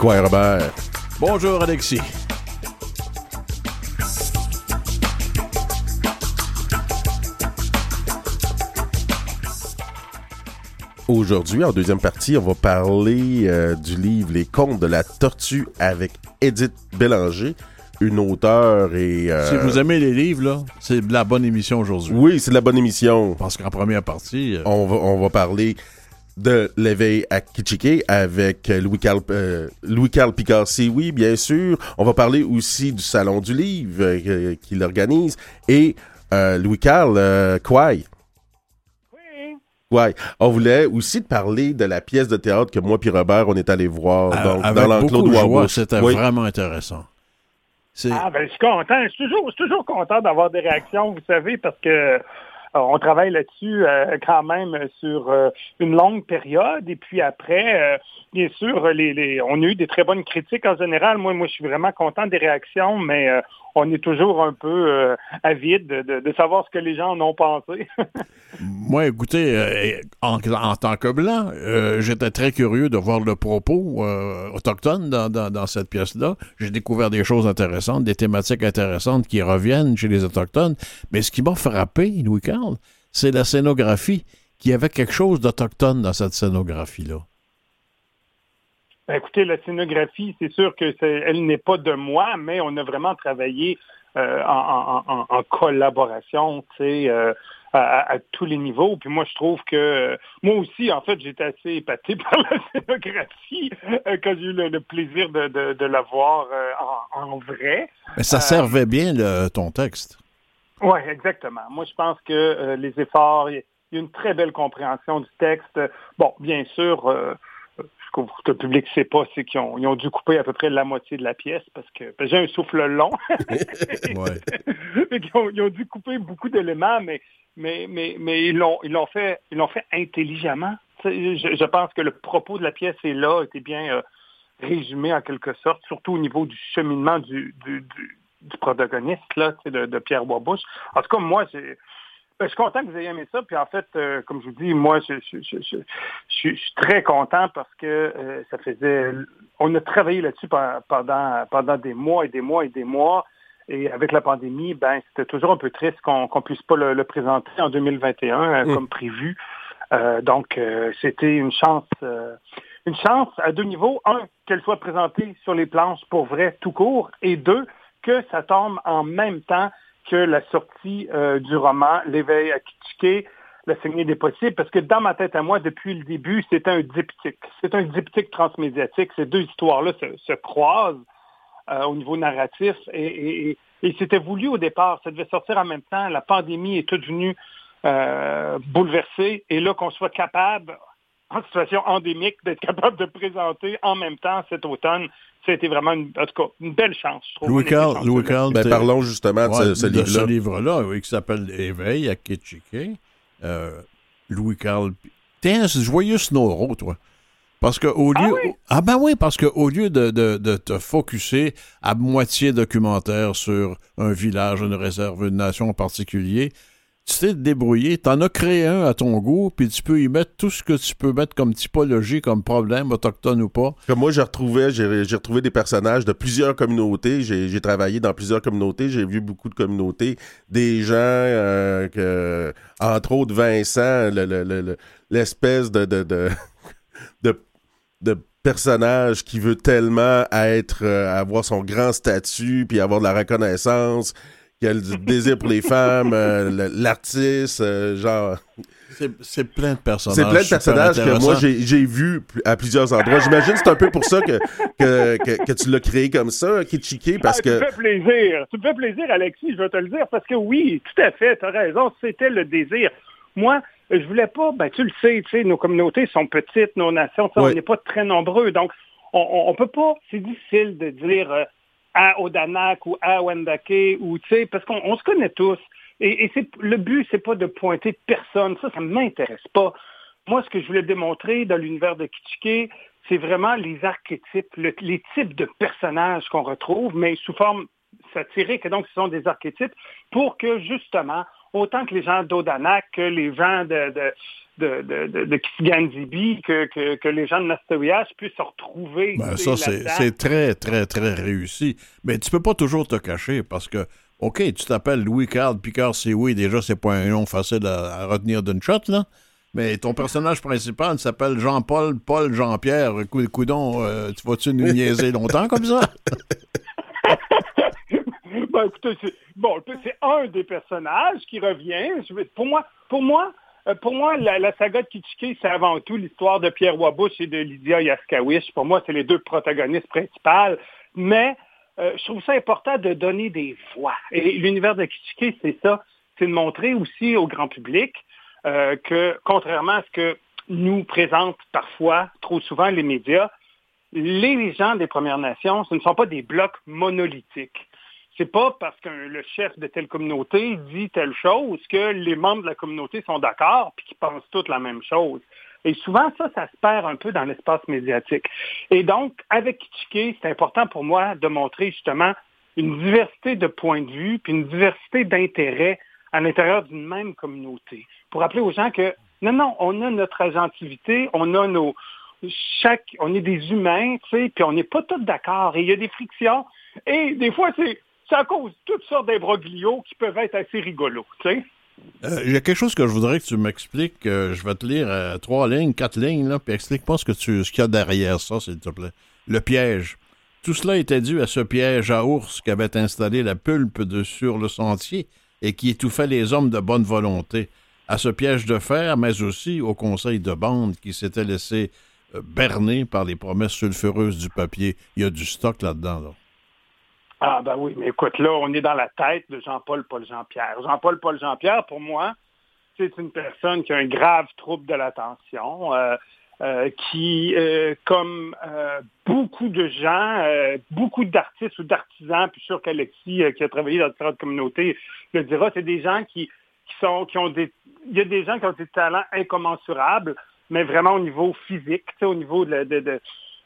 Robert? Bonjour, Alexis. Aujourd'hui, en deuxième partie, on va parler euh, du livre Les Contes de la Tortue avec Edith Bélanger, une auteure et... euh, Si vous aimez les livres, là, c'est de la bonne émission aujourd'hui. Oui, c'est de la bonne émission. Parce qu'en première partie, euh, On va, on va parler de l'éveil à Kitchike avec euh, Louis-Carl euh, Louis-Carl Picassi, oui, bien sûr. On va parler aussi du Salon du Livre euh, qu'il organise et euh, Louis-Carl euh, Kouaï. Ouais, on voulait aussi te parler de la pièce de théâtre que moi puis Robert on est allé voir donc avec dans l'enclos de joie, c'était Oui. vraiment intéressant. Ah, ben, je suis content. Je suis toujours, je suis toujours content d'avoir des réactions, vous savez, parce que euh, on travaille là-dessus euh, quand même sur euh, une longue période. Et puis après, euh, bien sûr, les, les- on a eu des très bonnes critiques en général. Moi, moi, je suis vraiment content des réactions, mais euh, on est toujours un peu euh, avide de, savoir ce que les gens en ont pensé. Moi, écoutez, euh, en, tant que blanc, euh, j'étais très curieux de voir le propos euh, autochtone dans cette pièce-là. J'ai découvert des choses intéressantes, des thématiques intéressantes qui reviennent chez les Autochtones. Mais ce qui m'a frappé, Louis-Carl, c'est la scénographie, qu'il y avait quelque chose d'autochtone dans cette scénographie-là. Ben, écoutez, la scénographie, c'est sûr que elle n'est pas de moi, mais on a vraiment travaillé euh, en, en- en- en collaboration, tu sais, euh, à, tous les niveaux. Puis moi, je trouve que euh, moi aussi, en fait, j'étais assez épaté par la scénographie euh, quand j'ai eu le, le plaisir de, de- de la voir en, en vrai. Mais ça servait bien le- ton texte. Oui, exactement. Moi, je pense que les efforts, il y a- une très belle compréhension du texte. Bon, bien sûr, ce que le public ne sait pas, c'est qu'ils ont, ils ont dû couper à peu près la moitié de la pièce parce que parce que j'ai un souffle long. Ont, ils ont dû couper beaucoup d'éléments, mais, mais, mais, mais ils l'ont ils l'ont fait ils l'ont fait intelligemment. Je, je pense que le propos de la pièce est là, était bien euh, résumé en quelque sorte, surtout au niveau du cheminement du, du, du, du protagoniste là, de, de Pierre Boisbouche. En tout cas, moi, j'ai je suis content que vous ayez aimé ça. Puis en fait, euh, comme je vous dis, moi, je, je, je, je, je suis je suis très content parce que euh, ça faisait. On a travaillé là-dessus pe- pendant, pendant des mois et des mois et des mois. Et avec la pandémie, ben c'était toujours un peu triste qu'on qu'on puisse pas le, le présenter en 2021 euh, Mm. comme prévu. Euh, donc, euh, c'était une chance, euh, une chance à deux niveaux. Un, qu'elle soit présentée sur les planches pour vrai tout court, et deux, que ça tombe en même temps que la sortie euh, du roman L'éveil à Kitchike, La saignée des possibles, parce que dans ma tête à moi, depuis le début, c'est un diptyque. C'est un diptyque transmédiatique. Ces deux histoires-là se, se croisent euh, au niveau narratif et c'était voulu au départ. Ça devait sortir en même temps. La pandémie est toute venue euh, bouleverser et là qu'on soit capable, en situation endémique, d'être capable de présenter en même temps cet automne, c'était vraiment, une, en tout cas, une belle chance, je trouve. Louis-Carl, Louis-Carl, Ben, t'es- parlons justement de Ouais, ce, livre-là. ce livre-là, oui, qui s'appelle Éveil à Kitchike. Euh, Louis-Carl. Tiens, c'est joyeux Snoro, toi. Parce que au Ah lieu. oui? Ah ben oui, parce que au lieu de, de, de te focuser à moitié documentaire sur un village, une réserve, une nation en particulier, tu t'es débrouillé, t'en as créé un à ton goût, puis tu peux y mettre tout ce que tu peux mettre comme typologie, comme problème, autochtone ou pas. Comme moi, j'ai retrouvé, j'ai, retrouvé des personnages de plusieurs communautés. J'ai, travaillé dans plusieurs communautés. J'ai vu beaucoup de communautés. Des gens, euh, entre autres Vincent, le- le- le- l'espèce de, de, de, de personnage qui veut tellement être, euh, avoir son grand statut, puis avoir de la reconnaissance, qui a le désir pour les femmes, euh, l'artiste, euh, genre... C'est c'est plein de personnages. C'est plein de personnages que moi j'ai j'ai vu à plusieurs endroits. J'imagine que c'est un peu pour ça que, que, que, que tu l'as créé comme ça, Kitchike, parce Ah, que. Tu me fais plaisir. Tu me fais plaisir, Alexis, je vais te le dire, parce que oui, tout à fait, tu as raison, c'était le désir. Moi, je voulais pas, ben tu le sais, tu sais, nos communautés sont petites, nos nations, tu sais, Oui. on n'est pas très nombreux, donc on, on, on peut pas, c'est difficile de dire euh, à Odanak ou à Wendake, ou tu sais, parce qu'on on se connaît tous. Et, c'est le but, c'est pas de pointer personne, ça, ça m'intéresse pas. Moi, ce que je voulais démontrer dans l'univers de Kitschike, c'est vraiment les archétypes, le- les types de personnages qu'on retrouve, mais sous forme satirique. Et donc, ce sont des archétypes pour que, justement, autant que les gens d'Odanak que les gens de, de, de, de, que, que, les gens de Nastoviage puissent se retrouver. Ben, ça, c'est très, très, très réussi. Mais tu peux pas toujours te cacher parce que, OK, tu t'appelles Louis-Carl Picard c'est oui, déjà, c'est pas un nom facile à, retenir d'une shot, là. Mais ton personnage principal s'appelle Jean-Paul, Paul, Jean-Pierre. Coudon, euh, tu vas-tu nous niaiser longtemps comme ça? ben, écoutez, c'est, bon, c'est un des personnages qui revient. Pour moi, pour moi, pour moi, la, saga de Kitschke, c'est avant tout l'histoire de Pierre Wabush et de Lydia Yaskawicz. Pour moi, c'est les deux protagonistes principales. Mais euh, je trouve ça important de donner des voix. Et l'univers de Kitschke, c'est ça. C'est de montrer aussi au grand public euh, que, contrairement à ce que nous présentent parfois, trop souvent, les médias, les gens des Premières Nations, ce ne sont pas des blocs monolithiques. C'est pas parce que le chef de telle communauté dit telle chose que les membres de la communauté sont d'accord puis qu'ils pensent toutes la même chose. Et souvent, ça, ça se perd un peu dans l'espace médiatique. Et donc, avec Kitschke, c'est important pour moi de montrer justement une diversité de points de vue puis une diversité d'intérêts à l'intérieur d'une même communauté. Pour rappeler aux gens que non, non, on a notre agentivité, on a nos chaque, on est des humains, tu sais, puis on n'est pas tous d'accord. Et il y a des frictions. Et des fois, c'est ça cause toutes sortes d'imbroglios qui peuvent être assez rigolos, tu sais. Euh, il y a quelque chose que je voudrais que tu m'expliques. Euh, je vais te lire euh, trois lignes, quatre lignes, là, puis explique-moi ce qu'il y a derrière ça, s'il te plaît. Le piège. Tout cela était dû à ce piège à ours qu'avait installé la pulpe sur le sentier et qui étouffait les hommes de bonne volonté. À ce piège de fer, mais aussi au conseil de bande qui s'était laissé berner par les promesses sulfureuses du papier. Il y a du stock là-dedans, là. Ah ben oui, mais écoute, là, on est dans la tête de Jean-Paul Paul Jean-Pierre. Jean-Paul Paul Jean-Pierre, pour moi, c'est une personne qui a un grave trouble de l'attention, euh, euh, qui, euh, comme beaucoup de gens, beaucoup d'artistes ou d'artisans, puis sûr qu'Alexis, qui a travaillé dans différentes communautés, le dira, c'est des gens qui, qui sont, qui ont des, il y a des gens qui ont des talents incommensurables, mais vraiment au niveau physique, au niveau de, de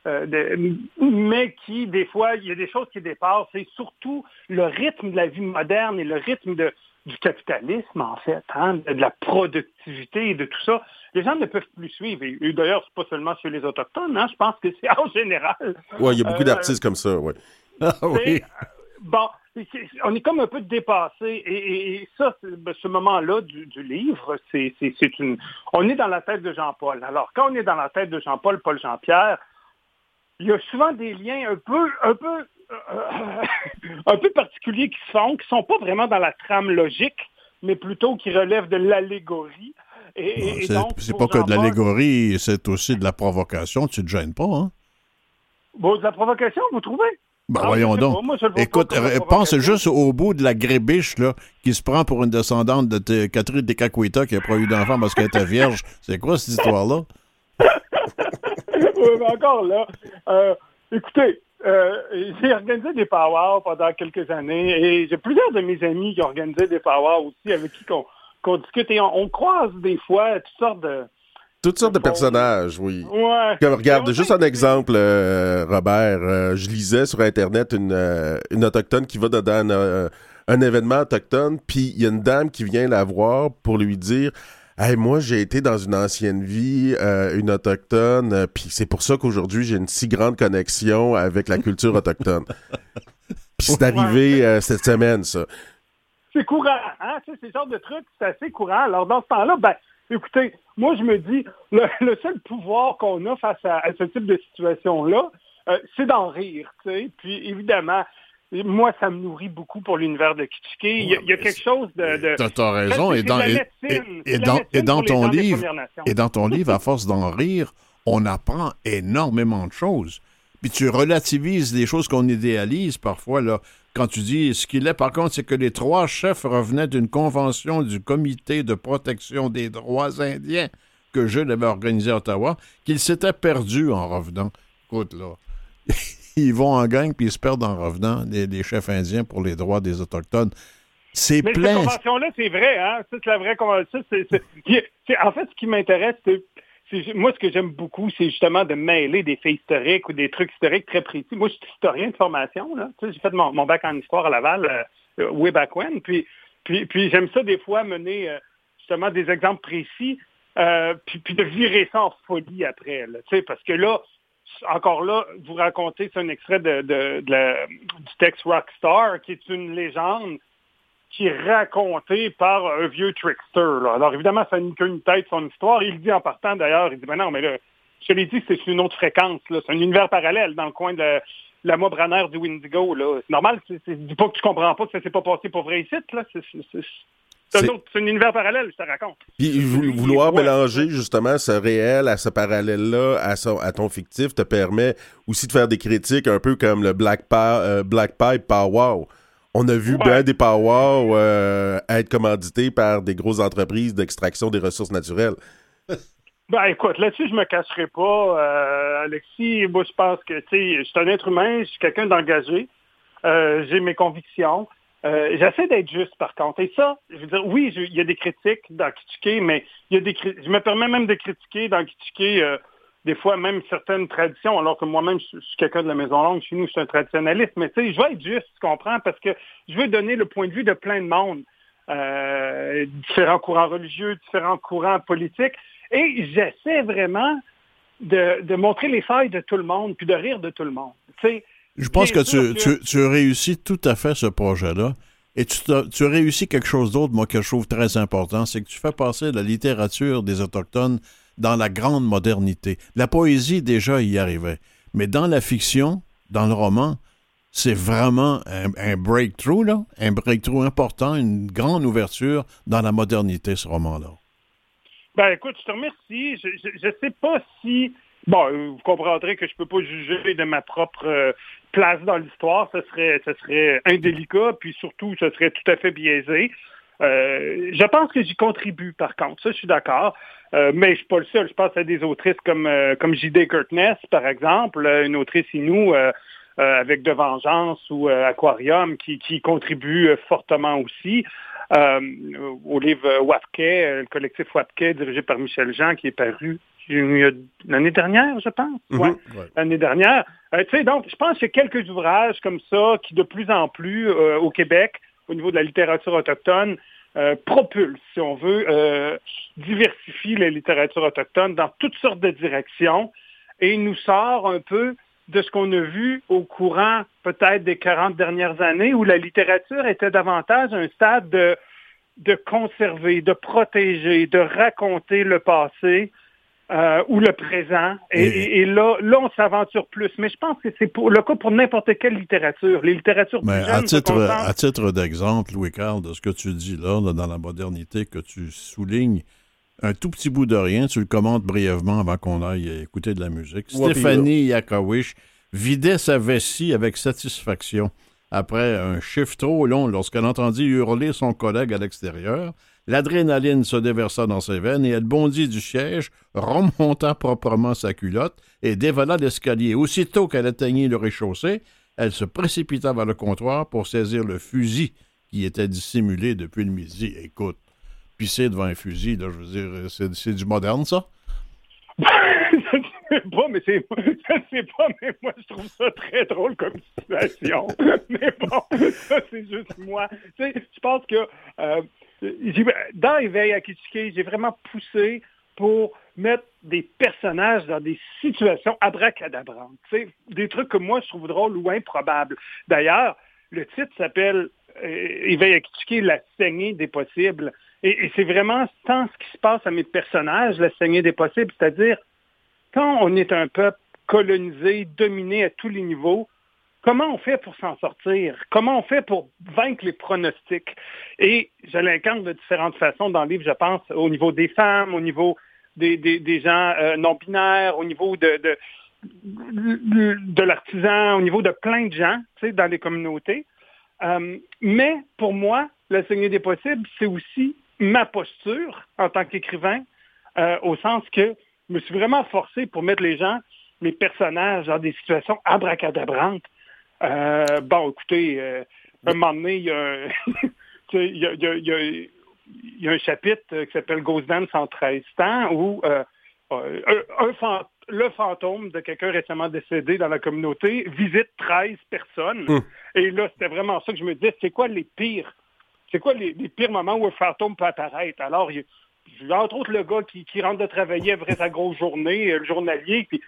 euh, mais qui, des fois, il y a des choses qui dépassent. C'est surtout le rythme de la vie moderne et le rythme du capitalisme, en fait, hein, de la productivité et de tout ça. Les gens ne peuvent plus suivre. Et, d'ailleurs, c'est pas seulement chez les Autochtones, hein, je pense que c'est en général. Oui, il y a beaucoup euh, d'artistes comme ça, oui. Ah oui. Bon, on est comme un peu dépassé. Et, ça, ben, ce moment-là du, du, livre, c'est une. On est dans la tête de Jean-Paul. Alors, quand on est dans la tête de Jean-Paul, Paul Jean-Pierre, il y a souvent des liens un peu, un peu, euh, un peu particuliers qui se font, qui ne sont pas vraiment dans la trame logique, mais plutôt qui relèvent de l'allégorie. Et, c'est pas que de l'allégorie, c'est aussi de la provocation. Tu te gênes pas, hein? Bon, de la provocation, vous trouvez? Ben, ah, voyons donc. Écoute, euh, pense juste au bout de la grébiche là, qui se prend pour une descendante de Catherine Decacuita qui a pas eu d'enfant parce qu'elle était vierge. C'est quoi cette histoire-là? mais encore là, euh, écoutez, euh, j'ai organisé des powwows pendant quelques années et j'ai plusieurs de mes amis qui ont organisé des powwows aussi avec qui qu'on discute et on, croise des fois toutes sortes de toutes sortes de personnages, oui. Ouais. Comme, regarde, juste un exemple, euh, Robert. je lisais sur Internet une, une autochtone qui va dans un événement autochtone, puis il y a une dame qui vient la voir pour lui dire moi, j'ai été dans une ancienne vie, euh, une autochtone, euh, puis c'est pour ça qu'aujourd'hui, j'ai une si grande connexion avec la culture autochtone. puis c'est arrivé euh, cette semaine, ça. C'est courant, hein? Tu sais, ces genres de trucs, c'est assez courant. Alors, dans ce temps-là, ben, écoutez, moi, je me dis, le, seul pouvoir qu'on a face à, ce type de situation-là, c'est d'en rire, tu sais. Puis, évidemment, moi, ça me nourrit beaucoup pour l'univers de Kitschke. Il, y a, quelque chose de... de T'as raison. Et dans, et, dans, et dans ton livre, et dans ton livre, à force d'en rire, on apprend énormément de choses. Puis tu relativises les choses qu'on idéalise parfois, là. Quand tu dis, ce qu'il est, par contre, c'est que les trois chefs revenaient d'une convention du Comité de protection des droits indiens que je avait organisé à Ottawa, qu'ils s'étaient perdus en revenant. Écoute, là. ils vont en gang puis ils se perdent en revenant, les, chefs indiens pour les droits des Autochtones. C'est plein. Cette convention-là, c'est vrai, hein? C'est la vraie convention. en fait, ce qui m'intéresse, c'est moi, ce que j'aime beaucoup, c'est justement de mêler des faits historiques ou des trucs historiques très précis. Moi, je suis historien de formation. Là. j'ai fait mon, bac en histoire à Laval, euh, way back when. Puis, puis, puis j'aime ça des fois mener euh, justement des exemples précis euh, puis, puis, de virer ça en folie après, là, parce que là, encore là, vous racontez, c'est un extrait de, du texte Rockstar, qui est une légende qui est racontée par un vieux trickster. Alors évidemment, ça n'a qu'une tête son histoire. Il dit en partant d'ailleurs, il dit, ben non, mais là, je l'ai dit, c'est une autre fréquence. C'est un univers parallèle dans le coin de la mob du Windigo. C'est normal, dis pas que tu comprends pas que ça s'est pas passé pour vrai ici. Là. C'est, un, univers parallèle, je te raconte. Puis vouloir mélanger justement ce réel à ce parallèle-là, à, ton fictif, te permet aussi de faire des critiques un peu comme le Black, euh, Black Pipe Power. On a vu bien des Power euh, être commandités par des grosses entreprises d'extraction des ressources naturelles. Ben écoute, là-dessus, je me cacherai pas. Euh, Alexis, moi je pense que tu sais, je suis un être humain, je suis quelqu'un d'engagé. Euh, j'ai mes convictions. Euh, j'essaie d'être juste, par contre. Et ça, je veux dire, oui, il y a des critiques dans Kitsuke, mais y a des je me permets même de critiquer dans Kitsuke des fois même certaines traditions, alors que moi-même, je, suis quelqu'un de la Maison Longue, chez nous, je suis un traditionnaliste, mais tu sais, je veux être juste, tu comprends, parce que je veux donner le point de vue de plein de monde. différents courants religieux, différents courants politiques. Et j'essaie vraiment de, montrer les failles de tout le monde, puis de rire de tout le monde. Je pense que tu, tu, réussis tout à fait ce projet-là. Et tu, tu réussis quelque chose d'autre, moi, que je trouve très important, c'est que tu fais passer la littérature des Autochtones dans la grande modernité. La poésie, déjà, y arrivait. Mais dans la fiction, dans le roman, c'est vraiment un, un, breakthrough, là, un breakthrough important, une grande ouverture dans la modernité, ce roman-là. Ben écoute, je te remercie. Je ne sais pas si Bon, vous comprendrez que je ne peux pas juger de ma propre euh, place dans l'histoire. Ce serait, ce serait indélicat, puis surtout, ce serait tout à fait biaisé. Euh, je pense que j'y contribue, par contre. Ça, je suis d'accord. Euh, mais je ne suis pas le seul. Je pense à des autrices comme, comme J.D. Par exemple, une autrice inou avec De Vengeance ou Aquarium qui, qui contribue fortement aussi euh, au livre Wapke, le collectif Wapke, dirigé par Michel Jean, qui est paru l'année dernière, je pense. Mhm. L'année dernière. Euh, tu sais, donc, je pense qu'il y a quelques ouvrages comme ça qui, de plus en plus, euh, au Québec, au niveau de la littérature autochtone, euh, propulsent, si on veut, euh, diversifient la littérature autochtone dans toutes sortes de directions et nous sort un peu de ce qu'on a vu au courant peut-être des 40 dernières années où la littérature était davantage un stade de, de conserver, de protéger, de raconter le passé euh, ou le présent. Et, là, là, on s'aventure plus. Mais je pense que c'est pour, le cas pour n'importe quelle littérature. Les littératures plus à titre, à titre d'exemple, Louis-Carl, de ce que tu dis là, dans la modernité que tu soulignes, un tout petit bout de rien, tu le commentes brièvement avant qu'on aille écouter de la musique. Stéphanie Yakawish vidait sa vessie avec satisfaction après un chiffre trop long lorsqu'elle entendit hurler son collègue à l'extérieur. L'adrénaline se déversa dans ses veines et elle bondit du siège, remonta proprement sa culotte et dévala l'escalier. Aussitôt qu'elle atteignit le rez-de-chaussée, elle se précipita vers le comptoir pour saisir le fusil qui était dissimulé depuis le midi. Écoute, pisser devant un fusil, là, je veux dire, c'est du moderne, ça? pas, mais c'est, je sais pas, mais moi, je trouve ça très drôle comme situation. mais bon, c'est juste moi. Tu sais, je pense que euh, dans Éveil à Kitsuke, j'ai vraiment poussé pour mettre des personnages dans des situations abracadabrantes. Tu sais, des trucs que moi, je trouve drôles ou improbables. D'ailleurs, le titre s'appelle euh, Éveil à Kitsuke, la saignée des possibles. Et, c'est vraiment tant ce qui se passe à mes personnages, la saignée des possibles, c'est-à-dire quand on est un peuple colonisé, dominé à tous les niveaux, comment on fait pour s'en sortir? Comment on fait pour vaincre les pronostics? Et je l'incarne de différentes façons dans le livre, je pense, au niveau des femmes, au niveau des, des, gens euh, non-binaires, au niveau de, de, l'artisan, au niveau de plein de gens tu sais, dans les communautés. Euh, mais pour moi, la saignée des possibles, c'est aussi ma posture en tant qu'écrivain, euh, au sens que je me suis vraiment forcé pour mettre les gens, les personnages dans des situations abracadabrantes. Euh, bon, écoutez, euh, un moment donné, il y a, il y a, il y a, il y a un chapitre qui s'appelle Ghost Dance en 13 temps où un, le fantôme de quelqu'un récemment décédé dans la communauté visite 13 personnes. Hum. Et là, c'était vraiment ça que je me disais, c'est quoi les pires c'est quoi les, pires moments où un fantôme peut apparaître? Alors, entre autres le gars qui, rentre de travailler après sa grosse journée, le journalier, puis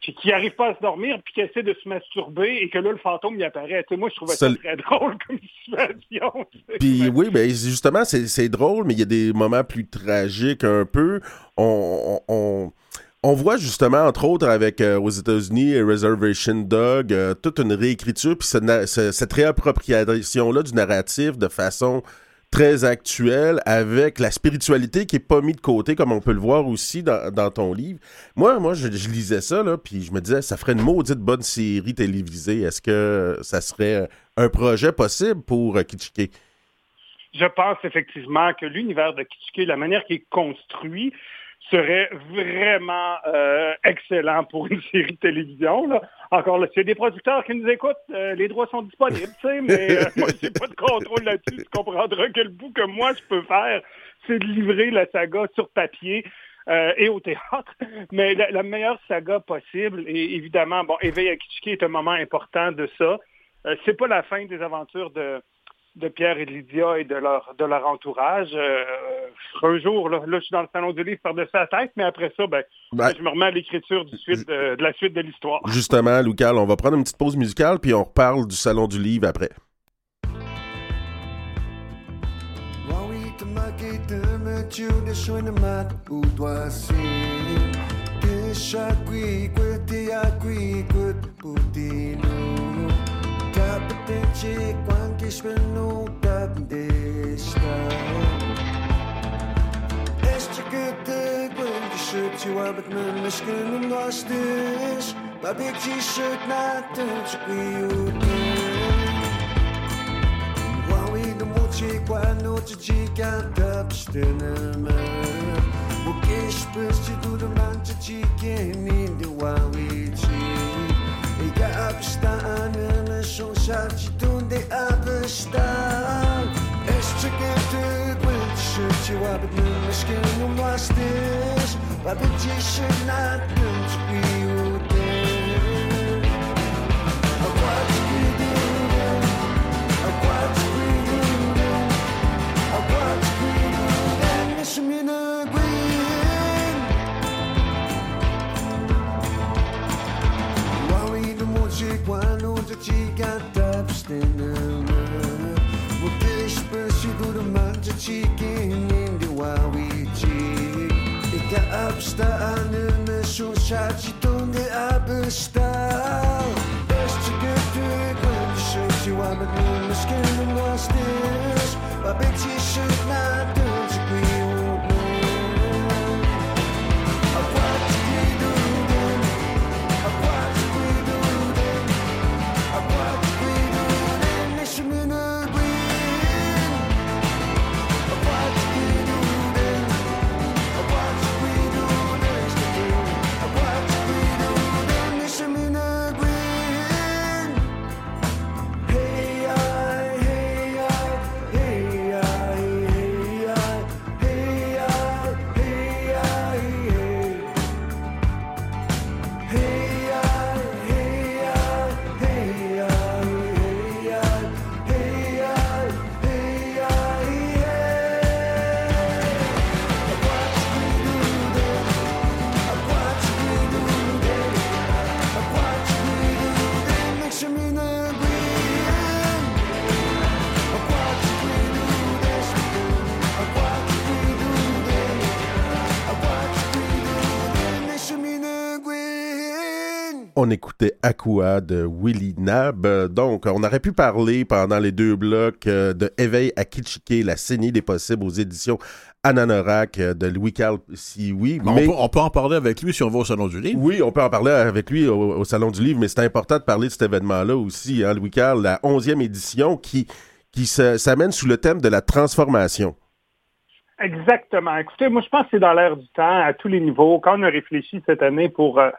qui n'arrive pas à se dormir, puis qui essaie de se masturber, et que là, le fantôme y apparaît. moi, je trouvais ça, très drôle comme situation. Puis oui, ben, justement, c'est drôle, mais il y a des moments plus tragiques un peu. on, on on voit justement, entre autres, avec euh, aux États-Unis, Reservation Dog, euh, toute une réécriture, puis cette réappropriation-là du narratif de façon très actuelle, avec la spiritualité qui est pas mise de côté, comme on peut le voir aussi dans, ton livre. Moi, moi, je, lisais ça, là, puis je me disais, ça ferait une maudite bonne série télévisée. Est-ce que ça serait un projet possible pour euh? Je pense effectivement que l'univers de Kitschike, la manière qu'il est construit, serait vraiment euh, excellent pour une série de télévision. Là. Encore là, s'il y a des producteurs qui nous écoutent, euh, les droits sont disponibles, mais euh, moi, j'ai pas de contrôle là-dessus. Tu comprendras que le bout que moi, je peux faire, c'est de livrer la saga sur papier. et au théâtre, mais la, meilleure saga possible. Et évidemment, bon, Éveil à Kitschiki est un moment important de ça. c'est pas la fin des aventures de, de Pierre et de Lydia et de leur, de leur entourage. Euh, un jour, là, je suis dans le salon du livre par-dessus la tête, mais après ça, ben, ben je me remets à l'écriture du suite de, la suite de l'histoire. Justement, Loucal, on va prendre une petite pause musicale, puis on reparle du salon du livre après. 되지 관계심을 노답되시다 Este que te aguento Şırt yuvarlık mümleş gönlüm dolaştış Babeci şırt nattın çıkıyordu Wawin mochi quando ci giganta steneme Bu abstaan en een zonszaadje toen die abstaan. Is verkeerd, met shirtje waar het nu misschien om was is. Waar het je shit naar kunt spelen. Wat Wat Wat Wat Wat écoutait Aqua de Willy Nab. Donc, on aurait pu parler pendant les deux blocs euh, de Éveil à Kitschike, la saignée des possibles aux éditions Ananorak euh, de Louis Carl si oui. Mais, On, peut, en parler avec lui si on va au Salon du Livre. Oui, on peut en parler avec lui au, Salon du Livre, mais c'est important de parler de cet événement-là aussi, hein, Louis Carl, la 11e édition qui, qui s'amène sous le thème de la transformation. Exactement. Écoutez, moi je pense que c'est dans l'air du temps à tous les niveaux. Quand on a réfléchi cette année pour euh,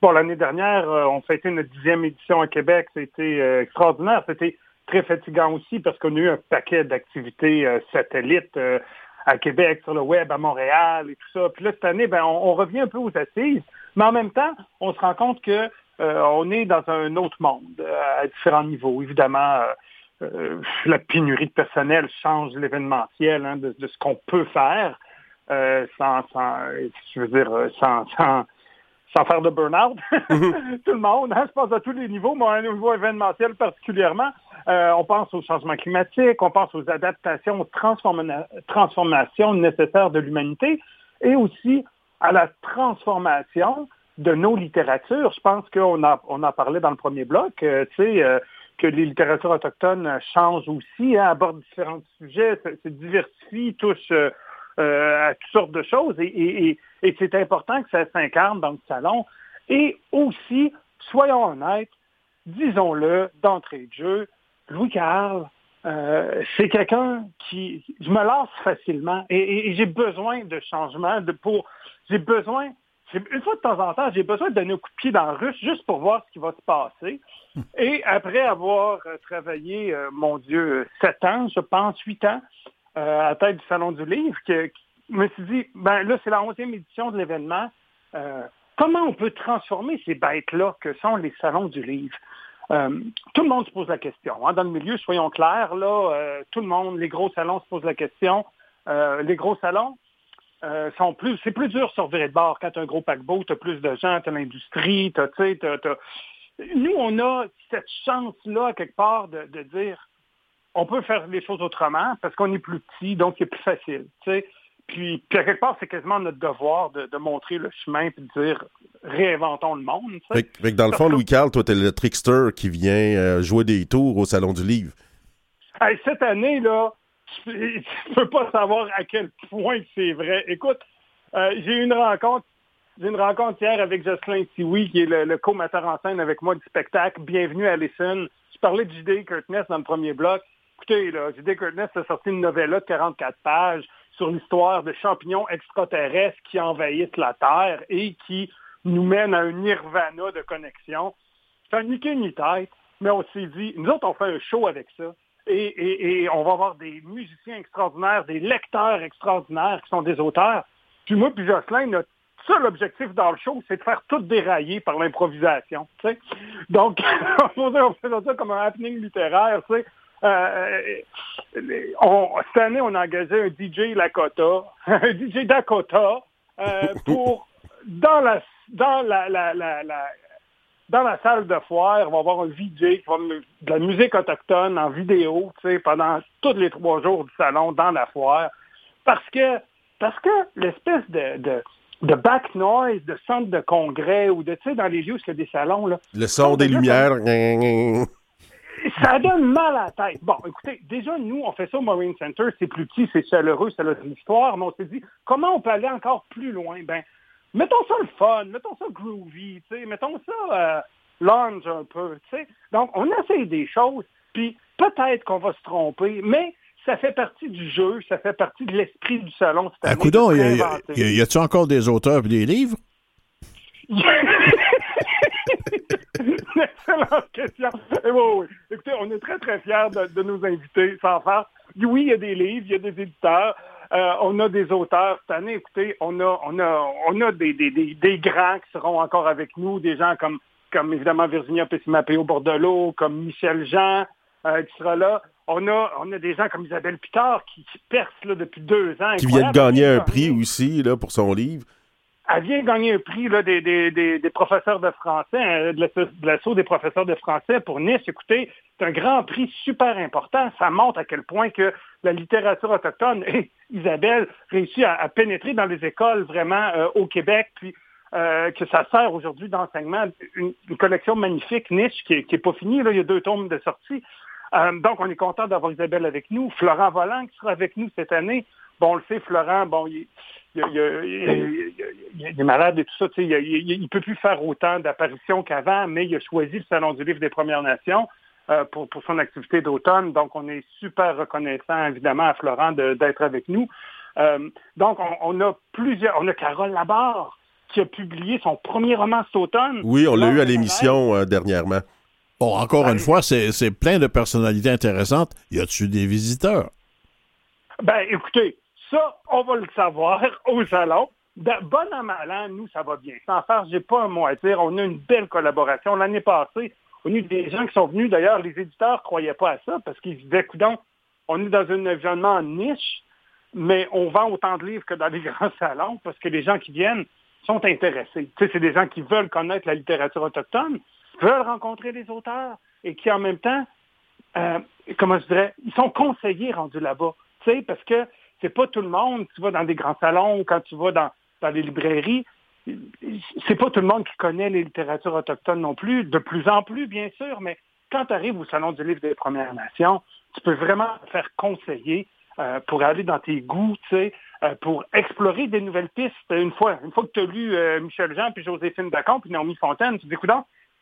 Bon, l'année dernière, euh, on fêtait notre dixième édition à Québec. C'était euh, extraordinaire. C'était très fatigant aussi parce qu'on a eu un paquet d'activités euh, satellites à Québec, sur le web, à Montréal et tout ça. Puis là, cette année, ben, on, revient un peu aux assises, mais en même temps, on se rend compte que on est dans un autre monde à différents niveaux. Évidemment, la pénurie de personnel change l'événementiel hein, de, ce qu'on peut faire. sans, sans, je veux dire, sans, sans, sans faire de burn-out. Mm-hmm. Tout le monde, hein, je pense à tous les niveaux, mais au niveau événementiel particulièrement. on pense au changement climatique, on pense aux adaptations, aux transformations nécessaires de l'humanité et aussi à la transformation de nos littératures. Je pense qu'on a, on a parlé dans le premier bloc, tu sais, que les littératures autochtones changent aussi, hein, abordent différents sujets, se, diversifient, touchent euh, euh, à toutes sortes de choses. Et, c'est important que ça s'incarne dans le salon. Et aussi, soyons honnêtes, disons-le d'entrée de jeu, Louis-Carl, euh, c'est quelqu'un qui, je me lasse facilement et, j'ai besoin de changement, de pour, j'ai besoin une fois de temps en temps, j'ai besoin de donner un coup de pied dans le russe juste pour voir ce qui va se passer. Et après avoir euh, travaillé, euh, mon Dieu, sept ans, je pense, huit ans, euh, à tête du Salon du Livre, que, je me suis dit, ben là, c'est la onzième édition de l'événement. comment on peut transformer ces bêtes-là que sont les salons du livre? tout le monde se pose la question. Hein. Dans le milieu, soyons clairs, là, tout le monde, les gros salons se posent la question. les gros salons, euh, sont plus, c'est plus dur de sortir de bord quand tu as un gros paquebot, tu as plus de gens, tu as l'industrie, tu sais, Nous, on a cette chance-là, quelque part, de, dire on peut faire les choses autrement parce qu'on est plus petit, donc c'est plus facile. Puis, puis, à quelque part, c'est quasiment notre devoir de, montrer le chemin et de dire réinventons le monde. Fait, dans le fond, Louis-Carl, toi, tu es le trickster qui vient euh, jouer des tours au Salon du Livre. cette année, là, tu ne peux pas savoir à quel point c'est vrai. Écoute, euh, j'ai eu une rencontre j'ai une rencontre hier avec Jocelyn Tiwi, qui est le, co-metteur en scène avec moi du spectacle. Bienvenue à Listen. Je parlais de J.D. Kurtness dans le premier bloc. Écoutez, là, J.D. Kurtness a sorti une novella de 44 pages sur l'histoire de champignons extraterrestres qui envahissent la Terre et qui nous mènent à un nirvana de connexion. C'est un niqué ni tête, mais on s'est dit, nous autres, on fait un show avec ça. Et, on va avoir des musiciens extraordinaires, des lecteurs extraordinaires qui sont des auteurs. Puis moi, puis Jocelyn, notre seul objectif dans le show, c'est de faire tout dérailler par l'improvisation. Donc, on fait ça comme un happening littéraire. Euh, cette année, on a engagé un DJ Lakota, un DJ Dakota, euh, pour dans la dans la, la, la, dans la salle de foire, on va avoir un VJ qui va de la musique autochtone en vidéo, tu sais, pendant tous les trois jours du salon dans la foire. Parce que, parce que l'espèce de, de, de, back noise, de centre de congrès ou de, tu sais, dans les lieux où il y a des salons, là. Le son des lumières. Ça donne mal à la tête. Bon, écoutez, déjà, nous, on fait ça au Marine Center, c'est plus petit, c'est chaleureux, c'est l'histoire, mais on s'est dit, comment on peut aller encore plus loin? Ben, mettons ça le fun, mettons ça groovy, mettons ça euh, lounge un peu. sais. Donc, on essaye des choses, puis peut-être qu'on va se tromper, mais ça fait partie du jeu, ça fait partie de l'esprit du salon. À coudon, y, y, a-t-il encore des auteurs et des livres? Excellente question. Oui, Écoutez, on est très, très fiers de, de nous inviter, sans faire. Oui, il y a des livres, il y a des éditeurs. Euh, on a des auteurs cette année. Écoutez, on a, on a, on a des, des, des, grands qui seront encore avec nous, des gens comme, comme évidemment Virginia Pessimapéo Bordelot, comme Michel Jean euh, qui sera là. On a, on a des gens comme Isabelle Pitard qui, perce là, depuis deux ans. Qui vient de gagner un prix aussi là, pour son livre. Elle vient gagner un prix là, des, des, des, professeurs de français, hein, de l'assaut des professeurs de français pour Nice. Écoutez, c'est un grand prix super important. Ça montre à quel point que la littérature autochtone et Isabelle réussit à, pénétrer dans les écoles vraiment euh, au Québec, puis euh, que ça sert aujourd'hui d'enseignement. Une, collection magnifique, niche, qui n'est pas finie. Là, il y a deux tomes de sortie. Euh, donc, on est content d'avoir Isabelle avec nous. Florent Volant qui sera avec nous cette année. Bon, on le sait, Florent, bon, il, est malade et tout ça. Il ne peut plus faire autant d'apparitions qu'avant, mais il a choisi le Salon du Livre des Premières Nations. Euh, pour, son activité d'automne. Donc, on est super reconnaissant, évidemment, à Florent d'être avec nous. Euh, donc, on, a plusieurs. On a Carole Labarre qui a publié son premier roman cet automne. Oui, on l'a eu à l'émission euh, dernièrement. Bon, encore une fois, c'est plein de personnalités intéressantes. Y a-tu des visiteurs? Ben, écoutez, ça, on va le savoir au salon. De bon à mal nous, ça va bien. Sans faire, j'ai pas un mot à dire. On a une belle collaboration. L'année passée, on a eu des gens qui sont venus, d'ailleurs, les éditeurs ne croyaient pas à ça parce qu'ils se disaient, on est dans un environnement niche, mais on vend autant de livres que dans les grands salons parce que les gens qui viennent sont intéressés. Tu sais, c'est des gens qui veulent connaître la littérature autochtone, veulent rencontrer les auteurs et qui en même temps, euh, comment je dirais, ils sont conseillés rendus là-bas. Tu sais, parce que c'est pas tout le monde, tu vas dans des grands salons, quand tu vas dans, dans les librairies, c'est pas tout le monde qui connaît les littératures autochtones non plus, de plus en plus, bien sûr, mais quand tu arrives au Salon du livre des Premières Nations, tu peux vraiment faire conseiller euh, pour aller dans tes goûts, euh, pour explorer des nouvelles pistes. Une fois, une fois que tu as lu euh, Michel Jean, puis Joséphine Dacon, puis Naomi Fontaine, tu te dis, écoute,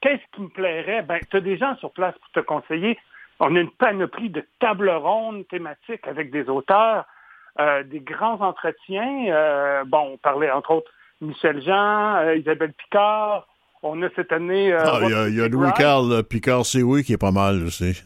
qu'est-ce qui me plairait? Ben, tu as des gens sur place pour te conseiller. On a une panoplie de tables rondes thématiques avec des auteurs, des grands entretiens. bon, on parlait entre autres Michel Jean, Isabelle Picard. On a cette année... ah, il y a, Louis-Carl Picard, c'est oui, qui est pas mal aussi.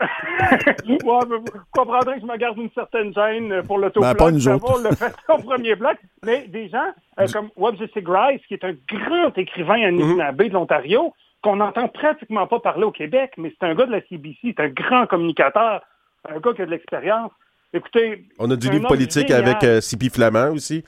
ouais, vous comprendrez que je me garde une certaine gêne pour le Ben, pas nous autres. le fait au premier bloc. Mais des gens euh, comme Webb Grice, qui est un grand écrivain anishinaabe de l'Ontario, qu'on n'entend pratiquement pas parler au Québec, mais c'est un gars de la CBC, c'est un grand communicateur, un gars qui a de l'expérience. Écoutez. On a du livre politique avec euh, Sipi Flamand aussi.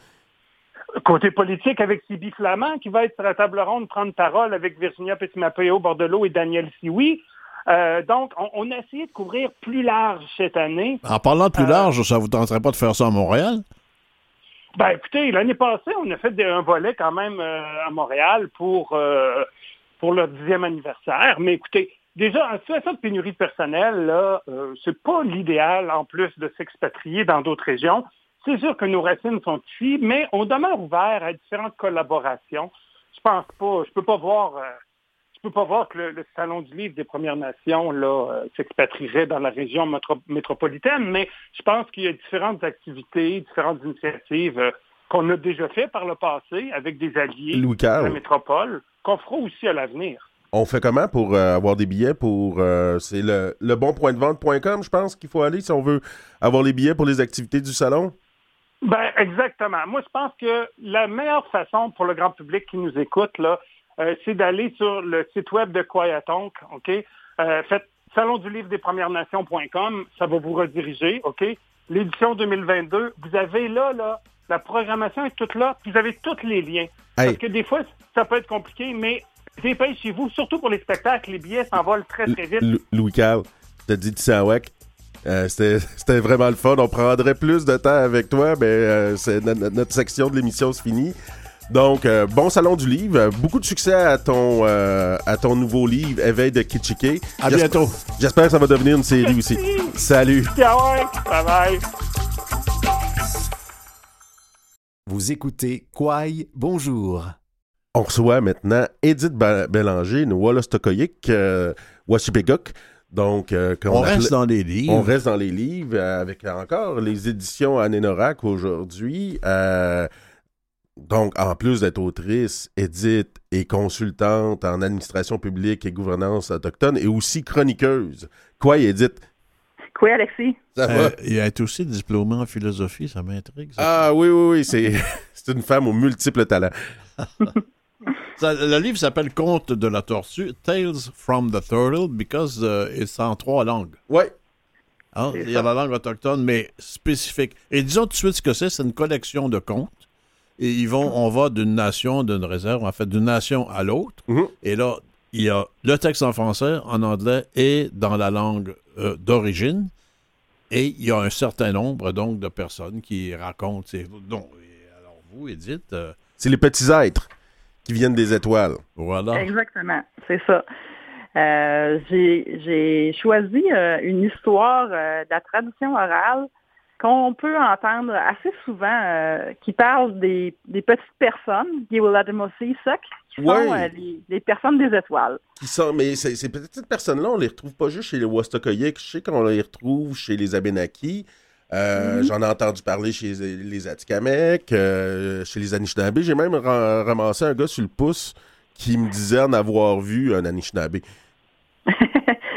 Côté politique avec Sibi Flamand, qui va être sur la table ronde prendre parole avec Virginia Petitmapeo Bordelot et Daniel Sioui. Euh, donc, on, a essayé de couvrir plus large cette année. En parlant de plus euh, large, ça vous tenterait pas de faire ça à Montréal? Ben, écoutez, l'année passée, on a fait un volet quand même euh, à Montréal pour, pour leur dixième anniversaire. Mais écoutez, déjà, en situation de pénurie de personnel, là, c'est pas l'idéal, en plus de s'expatrier dans d'autres régions. C'est sûr que nos racines sont ici, mais on demeure ouvert à différentes collaborations. Je pense pas, je peux pas voir je peux pas voir que le, Salon du livre des Premières Nations là, euh, s'expatrierait dans la région métropolitaine, mais je pense qu'il y a différentes activités, différentes initiatives euh, qu'on a déjà fait par le passé avec des alliés de la métropole, qu'on fera aussi à l'avenir. On fait comment pour euh, avoir des billets pour c'est le, le bonpointdevente.com, je pense qu'il faut aller si on veut avoir les billets pour les activités du salon? Ben exactement. Moi, je pense que la meilleure façon pour le grand public qui nous écoute, là, euh, c'est d'aller sur le site web de Quiatonk, OK? Euh, faites salon du livre des Premières Nations.com, ça va vous rediriger, OK? L'édition 2022, vous avez là, là, la programmation est toute là, vous avez tous les liens. Parce que des fois, ça peut être compliqué, mais dépêchez-vous, surtout pour les spectacles, les billets s'envolent très, très vite. Louis-Carl, t'as dit Tissawak. Euh, c'était vraiment le fun. On prendrait plus de temps avec toi, mais euh, notre section de l'émission se finit. Donc, euh, bon salon du livre. Beaucoup de succès à ton, euh, à ton nouveau livre, Éveil de Kitschike. À bientôt. J'espère que ça va devenir une série aussi. Salut. Bye bye. Vous écoutez Quai, bonjour. On reçoit maintenant Edith Bélanger, une Wallastokoyik, euh, Donc, euh, on, reste dans les livres. On reste dans les livres avec encore les éditions Anénorac aujourd'hui. Donc, en plus d'être autrice, Edith et consultante en administration publique et gouvernance autochtone et aussi chroniqueuse. Quoi, Edith? Quoi, Alexis? Ça va? Euh, est aussi diplômée en philosophie, ça m'intrigue. Ah oui, oui, oui, c'est, une femme aux multiples talents. le livre s'appelle Conte de la tortue, Tales from the Turtle, because uh, it's en trois langues. Oui. Hein, il y a la langue autochtone, mais spécifique. Et disons tout de suite ce que c'est, c'est une collection de contes et ils vont, on va d'une nation, d'une réserve, en fait, d'une nation à l'autre. Mhm. Et là, il y a le texte en français, en anglais et dans la langue euh, d'origine. Et il y a un certain nombre, donc, de personnes qui racontent ces... Donc, alors, vous, Edith... Euh, c'est les petits êtres qui viennent des étoiles. Voilà. Exactement, c'est ça. Euh, j'ai choisi une histoire de la tradition orale qu'on peut entendre assez souvent, euh, qui parle des, petites personnes, qui sont euh, les, personnes des étoiles. Qui sont, mais ces, petites personnes-là, on les retrouve pas juste chez les Wastokoyek, je sais qu'on les retrouve chez les Abenaki. Euh, mm-hmm. J'en ai entendu parler chez les Atikamek, chez les Anishinaabe. J'ai même ramassé un gars sur le pouce qui me disait en avoir vu un Anishinaabe.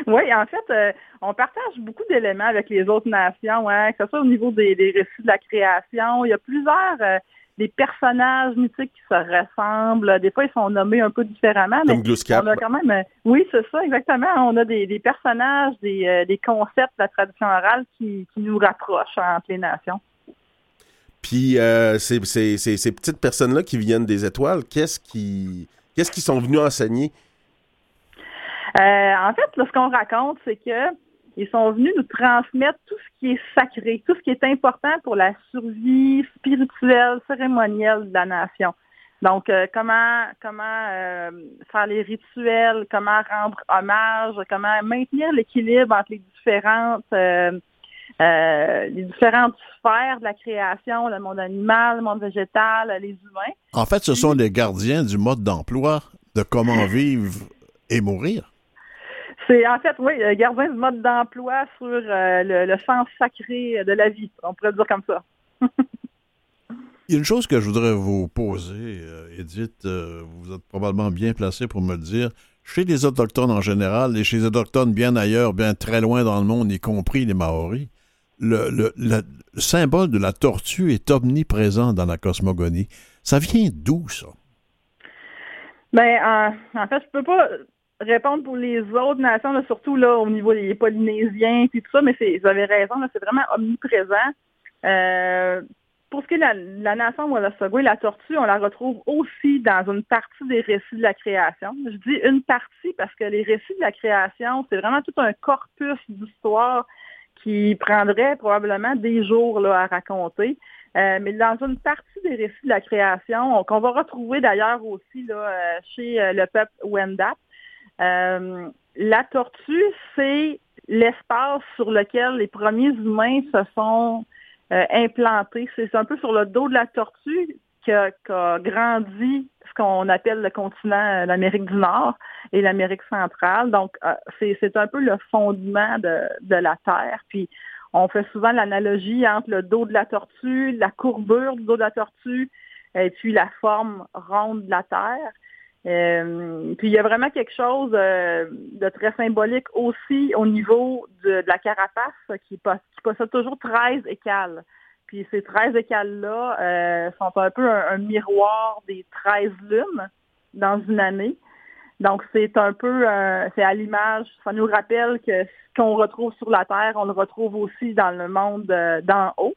Oui, en fait, euh, on partage beaucoup d'éléments avec les autres nations, hein, que ce soit au niveau des, récits de la création. Il y a plusieurs euh, des personnages mythiques qui se ressemblent. Des fois, ils sont nommés un peu différemment. Comme mais on a quand même, euh, oui, c'est ça, exactement. On a des, personnages, des, concepts de la tradition orale qui, nous rapprochent entre les nations. Puis euh, ces, ces, ces, ces petites personnes-là qui viennent des étoiles, qu'est-ce qui qu'est-ce qu'ils sont venus enseigner? Euh, en fait, là, ce qu'on raconte, c'est que ils sont venus nous transmettre tout ce qui est sacré, tout ce qui est important pour la survie spirituelle, cérémonielle de la nation. Donc, euh, comment comment euh, faire les rituels, comment rendre hommage, comment maintenir l'équilibre entre les différentes euh, les différentes sphères de la création, le monde animal, le monde végétal, les humains. En fait, ce sont les gardiens du mode d'emploi de comment vivre et mourir. C'est en fait, oui, gardien du mode d'emploi sur le, le sens sacré de la vie. On pourrait dire comme ça. Il y a une chose que je voudrais vous poser, Edith. vous êtes probablement bien placé pour me le dire. Chez les Autochtones en général et chez les Autochtones bien ailleurs, bien très loin dans le monde, y compris les Maoris, le, le, le symbole de la tortue est omniprésent dans la cosmogonie. Ça vient d'où, ça? Ben, en, en, fait, je peux pas répondre pour les autres nations, là, surtout là, au niveau des Polynésiens et tout ça, mais vous avez raison, c'est vraiment omniprésent. Euh, pour ce qui est de la, la nation Wolastoqua, la tortue, on la retrouve aussi dans une partie des récits de la création. Je dis une partie parce que les récits de la création, c'est vraiment tout un corpus d'histoire qui prendrait probablement des jours là, à raconter. Euh, mais dans une partie des récits de la création, qu'on va retrouver d'ailleurs aussi là, euh, chez euh, le peuple Wendat, euh, la tortue, c'est l'espace sur lequel les premiers humains se sont euh, implanté. C'est un peu sur le dos de la tortue qu'a qu grandi ce qu'on appelle le continent, euh, l'Amérique du Nord et l'Amérique centrale. Donc, c'est un peu le fondement de, de la Terre. Puis, on fait souvent l'analogie entre le dos de la tortue, la courbure du dos de la tortue, et puis la forme ronde de la Terre. Euh, puis il y a vraiment quelque chose euh, de très symbolique aussi au niveau de, la carapace qui, qui, possède toujours 13 écales. Puis ces 13 écales-là euh, sont un peu un, un, miroir des 13 lunes dans une année. Donc c'est un peu, c'est à l'image, ça nous rappelle que ce qu'on retrouve sur la Terre, on le retrouve aussi dans le monde d'en haut.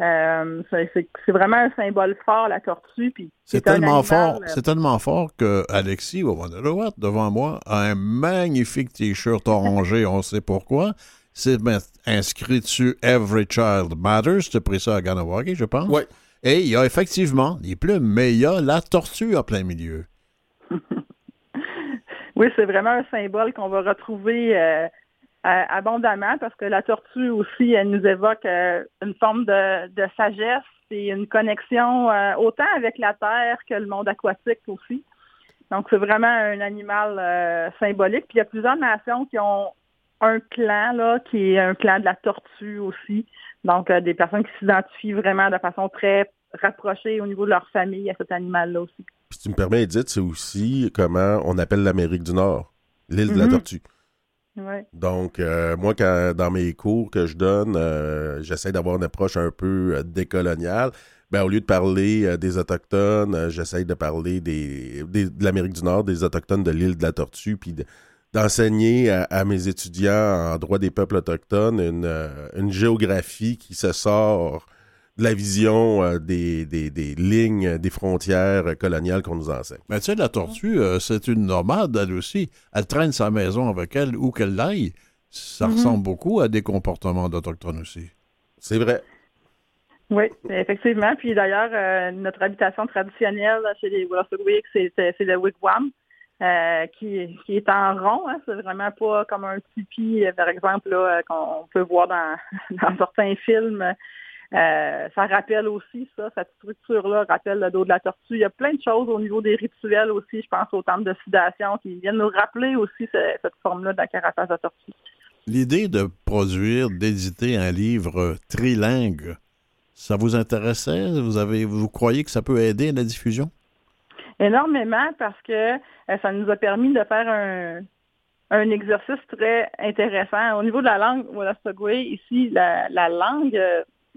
Euh, c'est vraiment un symbole fort, la tortue. C'est tellement fort, c'est tellement fort que Alexis devant moi a un magnifique t-shirt orangé, on sait pourquoi. C'est inscrit dessus Every Child Matters. Tu as pris ça à Ganawagi, je pense. Oui. Et il y a effectivement les plumes, mais il y a la tortue en plein milieu. oui, c'est vraiment un symbole qu'on va retrouver euh, abondamment parce que la tortue aussi, elle nous évoque euh, une forme de, de, sagesse et une connexion euh, autant avec la terre que le monde aquatique aussi. Donc, c'est vraiment un animal euh, symbolique. Puis il y a plusieurs nations qui ont un clan, là, qui est un clan de la tortue aussi. Donc, des personnes qui s'identifient vraiment de façon très rapprochée au niveau de leur famille à cet animal-là aussi. Puis tu me permets, Edith, c'est aussi comment on appelle l'Amérique du Nord, l'île de la tortue. Donc, euh, moi, quand, dans mes cours que je donne, euh, j'essaie d'avoir une approche un peu euh, décoloniale. Ben, au lieu de parler euh, des Autochtones, euh, j'essaie de parler des, des de l'Amérique du Nord, des Autochtones de l'île de la Tortue, puis d'enseigner à, à, mes étudiants en droit des peuples autochtones une, une géographie qui se sort de la vision euh, des, des, des, lignes, des frontières coloniales qu'on nous enseigne. Mais tu sais, la tortue, euh, c'est une nomade, elle aussi. Elle traîne sa maison avec elle où qu'elle aille. Ça mm -hmm. ressemble beaucoup à des comportements d'Autochtones aussi. C'est vrai. Oui, effectivement. Puis d'ailleurs, euh, notre habitation traditionnelle chez les Wolastoqiyik, c'est le wigwam. Euh, qui, qui, est en rond. Hein, c'est vraiment pas comme un tipi, par exemple, qu'on peut voir dans, dans certains films. Euh, ça rappelle aussi ça, cette structure-là rappelle le dos de la tortue. Il y a plein de choses au niveau des rituels aussi, je pense au temple d'oxydation, qui viennent nous rappeler aussi cette, cette forme-là de la carapace de tortue. L'idée de produire, d'éditer un livre trilingue, ça vous intéressait? Vous, avez, vous croyez que ça peut aider à la diffusion? Énormément parce que euh, ça nous a permis de faire un, un exercice très intéressant. Au niveau de la langue Wolastoqey, ici, la, la langue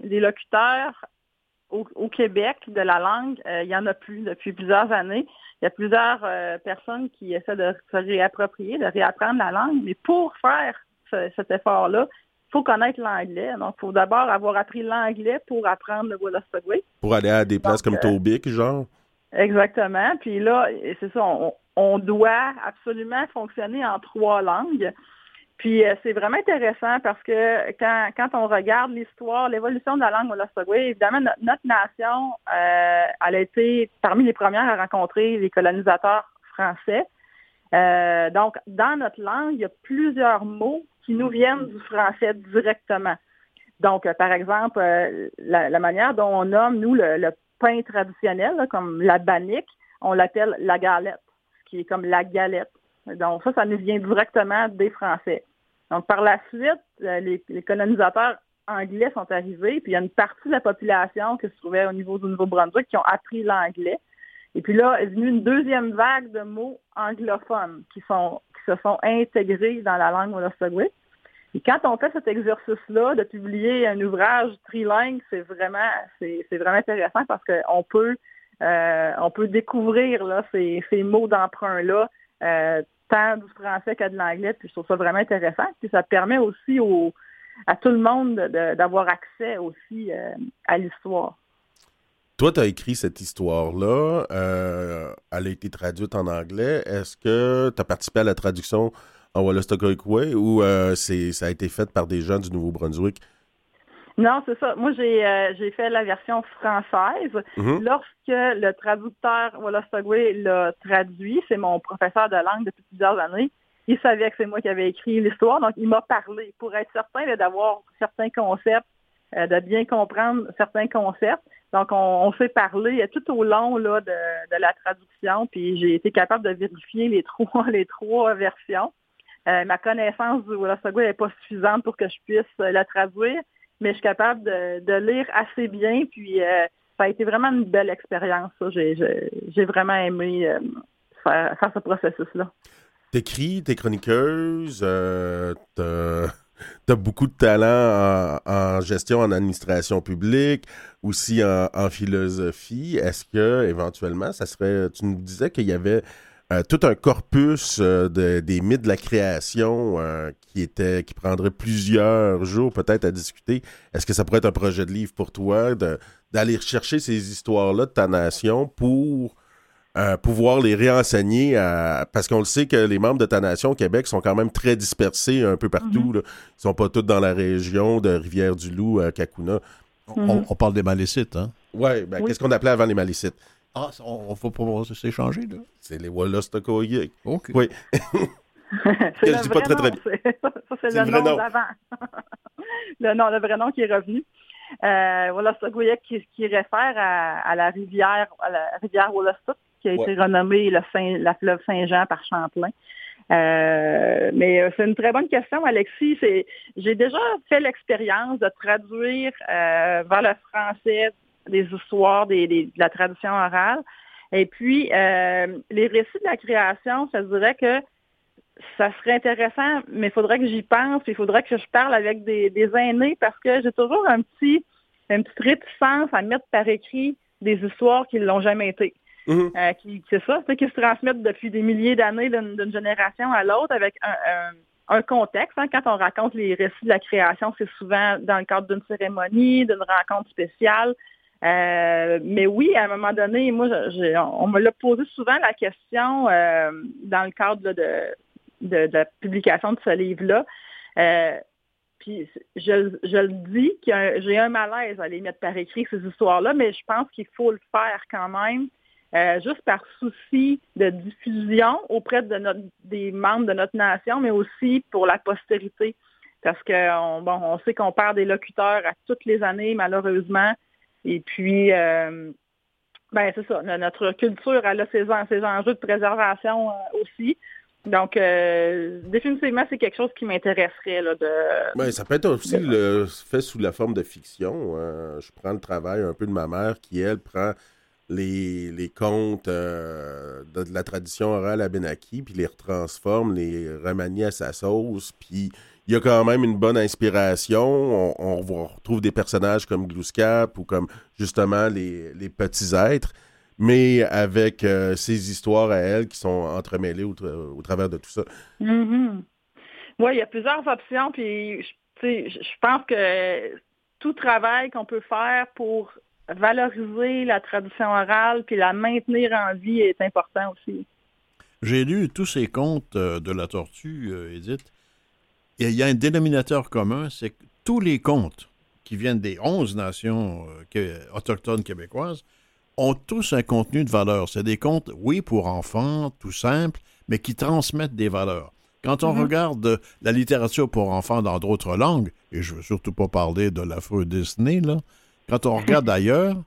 les locuteurs au, au, Québec de la langue, euh, il y en a plus depuis plusieurs années. Il y a plusieurs euh, personnes qui essaient de se réapproprier, de réapprendre la langue, mais pour faire ce, cet effort-là, faut connaître l'anglais. Donc, il faut d'abord avoir appris l'anglais pour apprendre le Wolastoqey. Pour aller à des places comme Tobic, genre? Exactement. Puis là, c'est ça, on, doit absolument fonctionner en trois langues. Puis c'est vraiment intéressant parce que quand, quand on regarde l'histoire, l'évolution de la langue Wolastoqey, évidemment, notre, nation, elle a été parmi les premières à rencontrer les colonisateurs français. Euh, donc, dans notre langue, il y a plusieurs mots qui nous viennent du français directement. Donc, euh, par exemple, euh, la, manière dont on nomme, nous, le, pain traditionnel, comme la banique, on l'appelle la galette, qui est comme la galette. Donc, ça, ça nous vient directement des Français. Donc, par la suite, les, les colonisateurs anglais sont arrivés, puis il y a une partie de la population qui se trouvait au niveau du Nouveau-Brunswick qui ont appris l'anglais. Et puis là est venue une deuxième vague de mots anglophones qui, se sont intégrés dans la langue Wolastoqey. Et quand on fait cet exercice-là de publier un ouvrage trilingue, c'est vraiment, c'est, vraiment intéressant parce qu'on peut, euh, on peut découvrir ces, ces mots d'emprunt-là, euh, tant du français que de l'anglais. Puis je trouve ça vraiment intéressant. Puis ça permet aussi au, à tout le monde d'avoir accès aussi euh, à l'histoire. Toi, tu as écrit cette histoire-là. Euh, elle a été traduite en anglais. Est-ce que tu as participé à la traduction en Way ou ça a été fait par des gens du Nouveau-Brunswick? Non, c'est ça. Moi, j'ai euh, fait la version française. Mm-hmm. Lorsque le traducteur Wolastoqey l'a traduit, c'est mon professeur de langue depuis plusieurs années, il savait que c'est moi qui avais écrit l'histoire, donc il m'a parlé pour être certain d'avoir certains concepts, de bien comprendre certains concepts. Donc, on, s'est parlé tout au long là, de, la traduction, puis j'ai été capable de vérifier les trois, les trois versions. Euh, ma connaissance du Wolastoqey n'est pas suffisante pour que je puisse euh, la traduire, mais je suis capable de, lire assez bien, puis euh, ça a été vraiment une belle expérience. J'ai vraiment aimé faire, ce processus-là. T'écris, t'es chroniqueuse, tu as beaucoup de talent en, gestion, en administration publique, aussi en, philosophie. Est-ce que éventuellement, ça serait. Tu nous disais qu'il y avait euh, tout un corpus euh, des mythes de la création euh, qui était qui prendrait plusieurs jours peut-être à discuter. Est-ce que ça pourrait être un projet de livre pour toi d'aller chercher ces histoires-là de ta nation pour pouvoir les réenseigner parce qu'on le sait que les membres de ta nation au Québec sont quand même très dispersés un peu partout. Mm-hmm. Ils sont pas tous dans la région de Rivière-du-Loup à Kakuna. Mm-hmm. On, parle des Malécites, hein? Ouais, ben, qu'est-ce qu'on appelait avant les Malécites? Ah, on, faut pas s'échanger, là. C'est les Wallastokoyik. OK. Oui. c'est le, vrai très, nom, ça, c'est le, nom d'avant. le nom, le vrai nom qui est revenu. Euh, qui, qui réfère à, la rivière, à la rivière Wollastok, qui a été renommée le Saint, la fleuve Saint-Jean par Champlain. Euh, mais euh, c'est une très bonne question, Alexis. j'ai déjà fait l'expérience de traduire euh, vers le français des histoires des, de la tradition orale. Et puis, les récits de la création, ça dirait que ça serait intéressant, mais il faudrait que j'y pense, il faudrait que je parle avec des, des aînés parce que j'ai toujours un petit, une petite réticence à mettre par écrit des histoires qui ne l'ont jamais été. Mhm. Euh, qui, c'est ça, qui se transmettent depuis des milliers d'années d'une, génération à l'autre avec un, contexte. Hein. Quand on raconte les récits de la création, c'est souvent dans le cadre d'une cérémonie, d'une rencontre spéciale. Euh, mais oui, à un moment donné, moi, on me l'a posé souvent la question euh, dans le cadre de, de, la publication de ce livre-là. puis je, je le dis que j'ai un malaise à les mettre par écrit, ces histoires-là, mais je pense qu'il faut le faire quand même euh, juste par souci de diffusion auprès de notre, des membres de notre nation, mais aussi pour la postérité. Parce que bon, on sait qu'on perd des locuteurs à toutes les années, malheureusement. Et puis, euh, ben c'est ça, notre culture, elle a ses, ses enjeux de préservation euh, aussi. Donc, définitivement, c'est quelque chose qui m'intéresserait. De... Ben, ça peut être aussi le, fait sous la forme de fiction. je prends le travail un peu de ma mère qui, elle, prend les, les contes euh, de, la tradition orale à Benaki, puis les retransforme, les remanie à sa sauce, puis il y a quand même une bonne inspiration. On, retrouve des personnages comme Glooskap ou comme justement les, petits êtres, mais avec euh, ces histoires à elle qui sont entremêlées au, travers de tout ça. Mm-hmm. Oui, il y a plusieurs options, puis je pense que tout travail qu'on peut faire pour valoriser la tradition orale puis la maintenir en vie est important aussi. J'ai lu tous ces contes euh, de la tortue, euh, Edith. Et il y a un dénominateur commun, c'est que tous les contes qui viennent des 11 nations euh, autochtones québécoises ont tous un contenu de valeur. C'est des contes, oui, pour enfants, tout simple, mais qui transmettent des valeurs. Quand on mhm. regarde la littérature pour enfants dans d'autres langues, et je ne veux surtout pas parler de l'affreux Disney, là, quand on regarde ailleurs,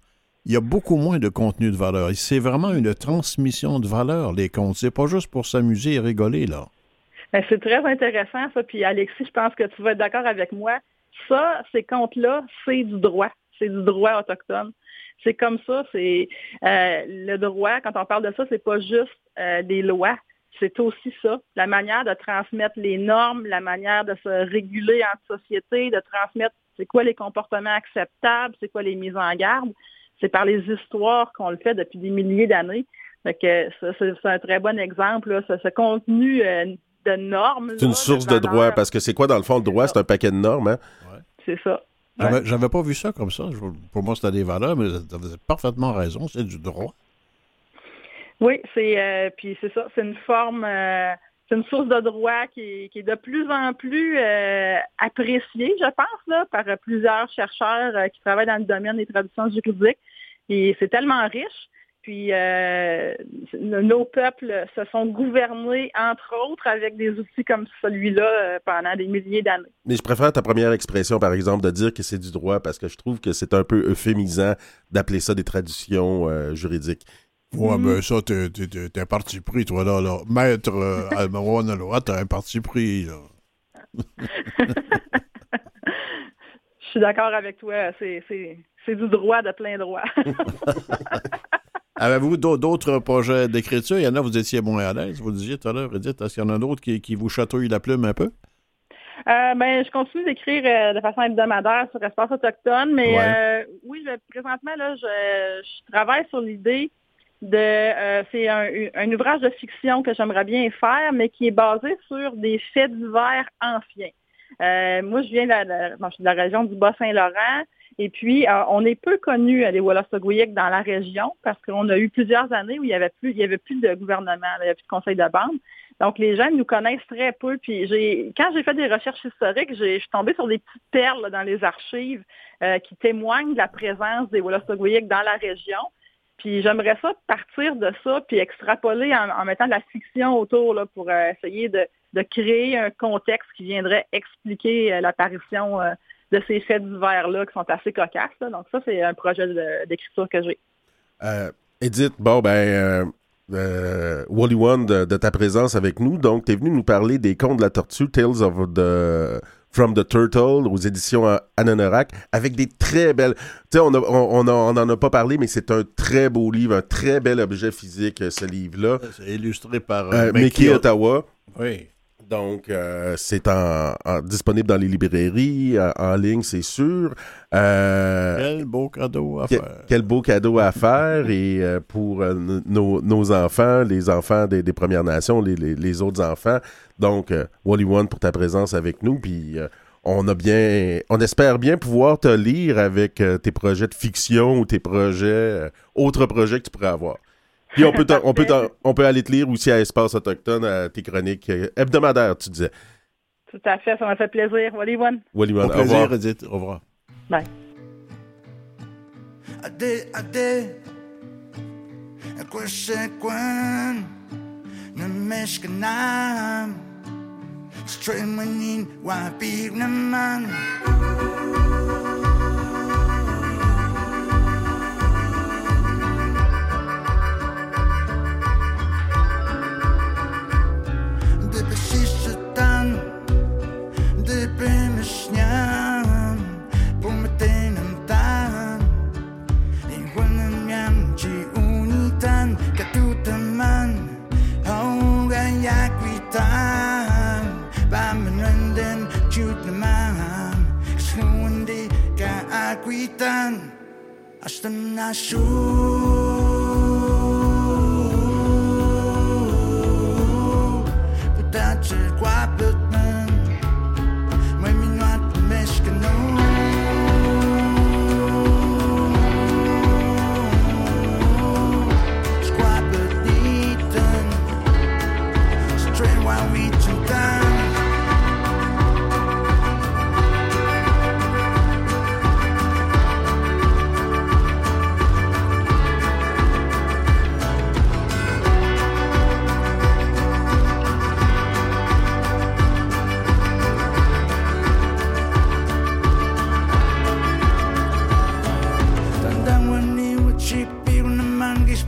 il y a beaucoup moins de contenu de valeur. C'est vraiment une transmission de valeur, les contes. C'est pas juste pour s'amuser et rigoler, là. Ben, c'est très intéressant, ça. Puis Alexis, je pense que tu vas être d'accord avec moi. Ça, ces contes-là, c'est du droit. C'est du droit autochtone. C'est comme ça, c'est euh, le droit, quand on parle de ça, c'est pas juste euh, des lois, c'est aussi ça, la manière de transmettre les normes, la manière de se réguler en société, de transmettre c'est quoi les comportements acceptables, c'est quoi les mises en garde. C'est par les histoires qu'on le fait depuis des milliers d'années. c'est un très bon exemple, ce, contenu euh, de normes. C'est une source de, droit, parce que c'est quoi dans le fond le droit? C'est un paquet de normes, hein? C'est ça. J'avais pas vu ça comme ça. Pour moi, c'était des valeurs, mais vous avez parfaitement raison, c'est du droit. Oui, c'est euh, puis c'est ça, c'est une forme, euh, c'est une source de droit qui est, de plus en plus euh, appréciée, je pense, là, par plusieurs chercheurs qui travaillent dans le domaine des traditions juridiques. Et c'est tellement riche. Puis nos peuples se sont gouvernés, entre autres, avec des outils comme celui-là pendant des milliers d'années. Mais je préfère ta première expression, par exemple, de dire que c'est du droit, parce que je trouve que c'est un peu euphémisant d'appeler ça des traditions juridiques. Ouais, mais ça, t'es, un parti pris, toi, là. là. Maître euh, là, t'as un parti pris, là. Je suis d'accord avec toi. C'est, du droit de plein droit. Avez-vous d'autres projets d'écriture? Il y en a, vous étiez moins à l'aise. Vous disiez tout à l'heure, Edith, est-ce qu'il y en a d'autres qui, qui vous chatouillent la plume un peu? Euh, ben, je continue d'écrire euh, de façon hebdomadaire sur Espace Autochtone, mais euh, oui, présentement, là, je, je, travaille sur l'idée de euh, c'est un, ouvrage de fiction que j'aimerais bien faire, mais qui est basé sur des faits divers anciens. Moi, je viens de la, région du Bas-Saint-Laurent. Et puis, euh, on est peu connu les Wallacegouic dans la région parce qu'on a eu plusieurs années où il y avait plus, avait plus de gouvernement, il n'y avait plus de conseil de bande. Donc, les gens nous connaissent très peu. Puis, quand j'ai fait des recherches historiques, je suis tombée sur des petites perles dans les archives qui témoignent de la présence des Wallacegouic dans la région. Puis j'aimerais ça partir de ça, puis extrapoler en, mettant de la fiction autour là, pour euh, essayer de, créer un contexte qui viendrait expliquer euh, l'apparition euh, de ces faits divers-là qui sont assez cocasses. Donc ça, c'est un projet d'écriture que j'ai. Edith, bon, ben, Wally One, de, de, ta présence avec nous. Donc, tu es venu nous parler des contes de la tortue, Tales of the From the Turtle aux éditions Anonorak avec des très belles. Tu sais, on, on, on, en a pas parlé, mais c'est un très beau livre, un très bel objet physique, ce livre-là. C'est illustré par euh, Mickey Ottawa. Oui. Donc, euh, c'est en, disponible dans les librairies, en, ligne, c'est sûr. Euh, quel beau cadeau à faire. Quel beau cadeau à faire. Et euh, pour nos, enfants, les enfants des, Premières Nations, les, autres enfants. Donc, Wally One pour ta présence avec nous. Puis, on a bien, on espère bien pouvoir te lire avec tes projets de fiction ou tes projets, autres projets que tu pourrais avoir. Puis on peut, on, peut on peut aller te lire aussi à Espace Autochtone, à tes chroniques euh, hebdomadaires, tu disais. Tout à fait, ça m'a fait plaisir. Wally One. Wally One, au, revoir. Edith. Au revoir. Bye. Ade, ade, kwen, na meshkanam, streaming wapig naman. gritando hasta na chuva. Puta,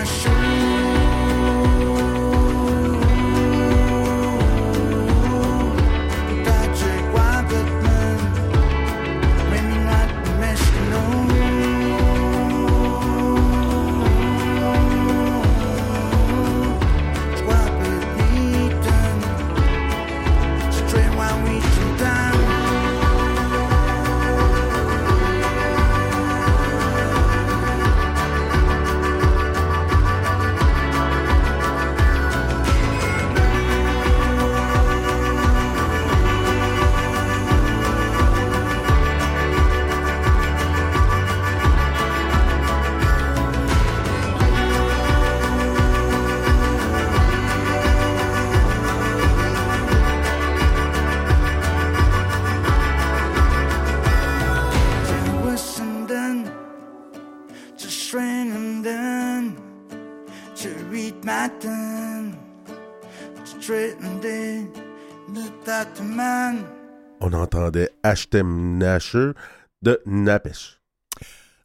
my shoes. Ashtem Nasher de Napesh.